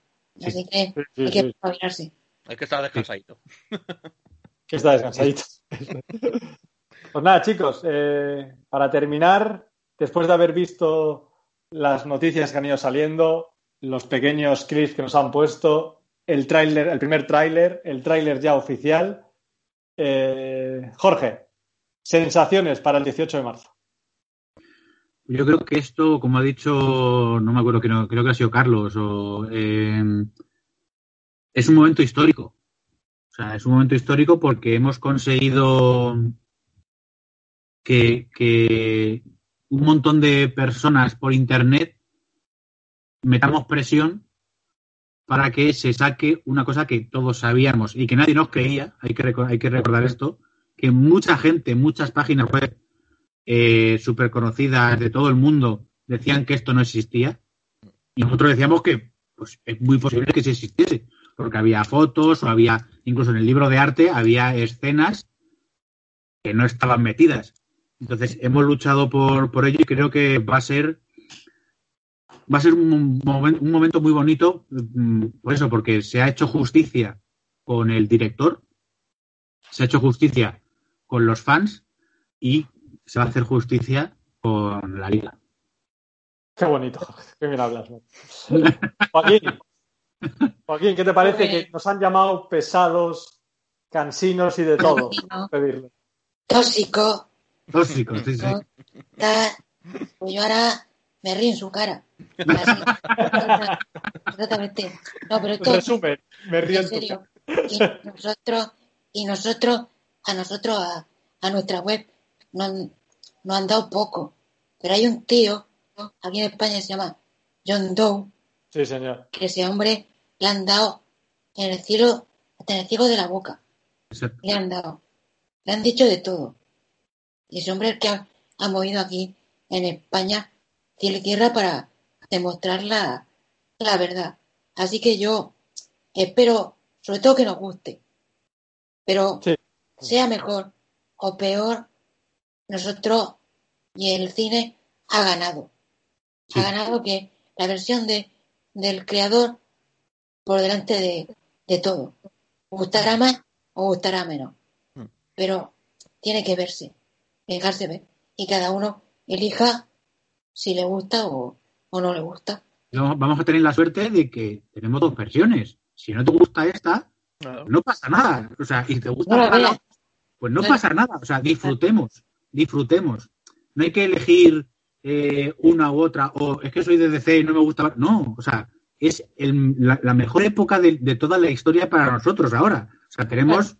Así que Sí, sí, hay que sí, espabilarse. Hay que estar descansadito. que está descansadito. pues nada, chicos, eh, para terminar, después de haber visto las noticias que han ido saliendo, los pequeños clips que nos han puesto, el tráiler, el primer tráiler, el tráiler ya oficial. eh, Jorge, sensaciones para el 18 de marzo. Yo creo que esto, como ha dicho, no me acuerdo, creo, creo que ha sido Carlos, eh, es un momento histórico. O sea, es un momento histórico porque hemos conseguido que, que un montón de personas por Internet metamos presión para que se saque una cosa que todos sabíamos y que nadie nos creía, hay que, hay que recordar esto, que mucha gente, muchas páginas web eh, súper conocidas de todo el mundo decían que esto no existía. Y nosotros decíamos que pues, es muy posible que sí existiese porque había fotos o había incluso en el libro de arte había escenas que no estaban metidas. Entonces, hemos luchado por, por ello y creo que va a ser va a ser un, momen- un momento muy bonito, mm, por eso, porque se ha hecho justicia con el director, se ha hecho justicia con los fans y se va a hacer justicia con la liga. Qué bonito, qué bien hablas. ¿no? Joaquín, Joaquín, ¿qué te parece que nos han llamado pesados, cansinos y de todo? Pedirle. Tóxico. Tóxico, sí, sí. Pues yo ahora me río en su cara. Exactamente. No, pero esto Resumen, me río en en tu serio. Y nosotros, y nosotros, a nosotros, a, a nuestra web, nos, han- nos han dado poco. Pero hay un tío, aquí en España se llama John Doe, Sí, señor. que ese hombre le han dado en el cielo, hasta en el cielo de la boca. Exacto. Le han dado. Le han dicho de todo. Y ese hombre es el que ha, ha movido aquí en España cielo y tierra para demostrar la, la verdad. Así que yo espero, sobre todo que nos guste. Pero Sí. sea mejor o peor, nosotros y el cine ha ganado. Sí. Ha ganado que la versión de, del creador por delante de, de todo. Gustará más o gustará menos. Mm. Pero tiene que verse, dejarse ver. Y cada uno elija si le gusta o, o no le gusta. Vamos a tener la suerte de que tenemos dos versiones. Si no te gusta esta, Claro. no pasa nada. O sea, y te gusta No la pues no Claro. pasa nada. O sea, disfrutemos, disfrutemos. No hay que elegir eh, una u otra, o es que soy de DC y no me gusta. No, o sea, es el- la, la mejor época de, de toda la historia para nosotros ahora. O sea, tenemos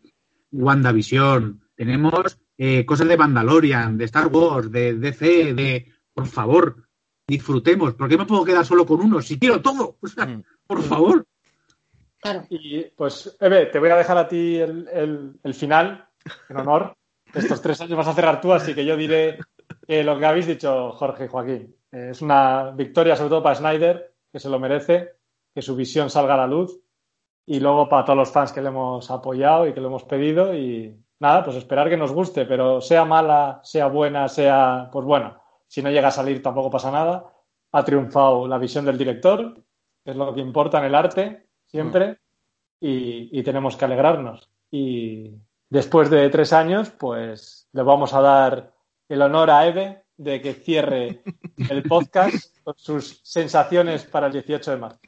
WandaVision, tenemos eh, cosas de Mandalorian, de Star Wars, de DC, de. Por favor, disfrutemos. ¿Por qué me puedo quedar solo con uno? Si quiero todo. O sea, Mm. por favor. Claro. Y pues, Eve, te voy a dejar a ti el, el- el final, en honor. Estos tres años vas a cerrar tú, así que yo diré lo que habéis dicho Jorge y Joaquín. eh, es una victoria sobre todo para Snyder, que se lo merece, que su visión salga a la luz. Y luego para todos los fans que le hemos apoyado y que le hemos pedido. Y nada, pues esperar que nos guste, pero sea mala, sea buena, sea, pues bueno, si no llega a salir tampoco pasa nada. Ha triunfado la visión del director, que es lo que importa en el arte, siempre y, y tenemos que alegrarnos. Y después de tres años, pues le vamos a dar el honor a Eve de que cierre el podcast con sus sensaciones para el 18 de marzo.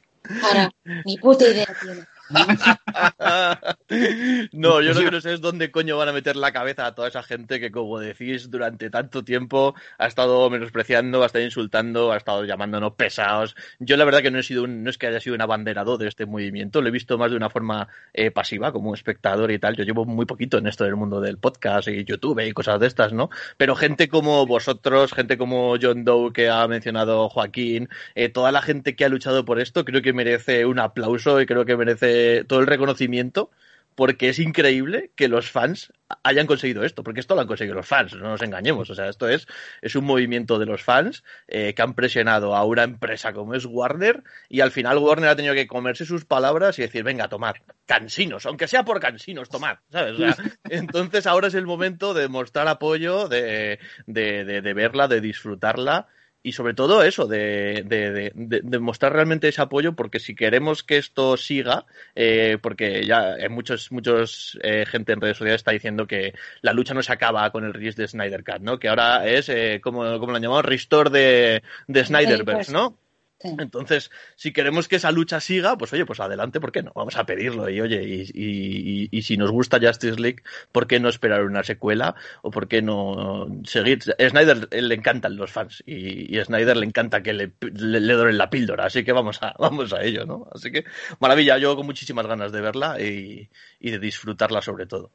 Ahora, ni puta idea tiene. no, yo lo que no sé es dónde coño van a meter la cabeza a toda esa gente que, como decís, durante tanto tiempo ha estado menospreciando, ha estado insultando, ha estado llamándonos pesados. Yo la verdad que no he sido un- no es que haya sido un abanderado de este movimiento, lo he visto más de una forma eh, pasiva, como espectador y tal. Yo llevo muy poquito en esto del mundo del podcast y YouTube y cosas de estas, ¿no? Pero gente como vosotros, gente como John Doe que ha mencionado Joaquín, eh, toda la gente que ha luchado por esto, creo que merece un aplauso y creo que merece todo el reconocimiento porque es increíble que los fans hayan conseguido esto, porque esto lo han conseguido los fans, no nos engañemos, o sea, esto es, es un movimiento de los fans eh, que han presionado a una empresa como es Warner y al final Warner ha tenido que comerse sus palabras y decir, venga, tomad, cansinos, aunque sea por cansinos, tomad, ¿sabes? O sea, entonces ahora es el momento de mostrar apoyo, de, de, de, de verla, de disfrutarla y sobre todo eso, de, de, de, de, de mostrar realmente ese apoyo, porque si queremos que esto siga, eh, porque ya hay muchos, muchos eh, gente en redes sociales está diciendo que la lucha no se acaba con el release de Snyder Cut, ¿no? Que ahora es, eh, como, como lo han llamado, restore de, de Snyderverse, ¿no? Sí. Entonces, si queremos que esa lucha siga, pues oye, pues adelante, ¿por qué no? Vamos a pedirlo. Y oye, y, y, y, y si nos gusta Justice League, ¿por qué no esperar una secuela? ¿O por qué no seguir? A Snyder le encantan los fans y, y a Snyder le encanta que le, le, le doren la píldora, así que vamos a, vamos a ello, ¿no? Así que, maravilla, yo con muchísimas ganas de verla y, y de disfrutarla sobre todo.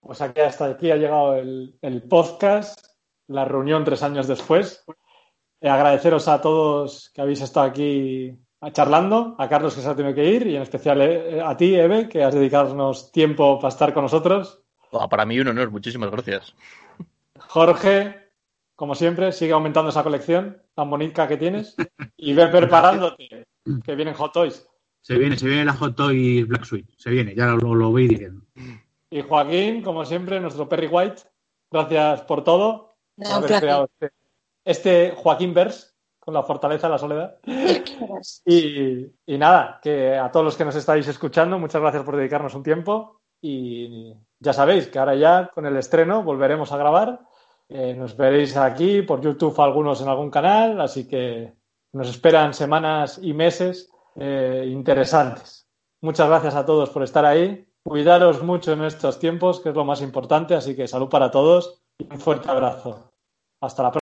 Pues aquí hasta aquí ha llegado el, el podcast, la reunión tres años después. Eh, agradeceros a todos que habéis estado aquí charlando, a Carlos que se ha tenido que ir y en especial eh, a ti, Eve, que has dedicarnos tiempo para estar con nosotros. Oh, para mí un honor, muchísimas gracias. Jorge, como siempre, sigue aumentando esa colección tan bonita que tienes y ve preparándote, que vienen Hot Toys. Se viene, se viene la Hot Toys Black Suite, se viene, ya lo, lo voy diciendo. Y Joaquín, como siempre, nuestro Perry White, gracias por todo. No, por haber creado este, este Joaquín Vers con la fortaleza de la soledad. Y nada, que a todos los que nos estáis escuchando, muchas gracias por dedicarnos un tiempo. Y ya sabéis que ahora ya con el estreno volveremos a grabar. Eh, nos veréis aquí por YouTube algunos en algún canal, así que nos esperan semanas y meses eh, interesantes. Muchas gracias a todos por estar ahí. Cuidaros mucho en estos tiempos, que es lo más importante, así que salud para todos y un fuerte abrazo. Hasta la próxima.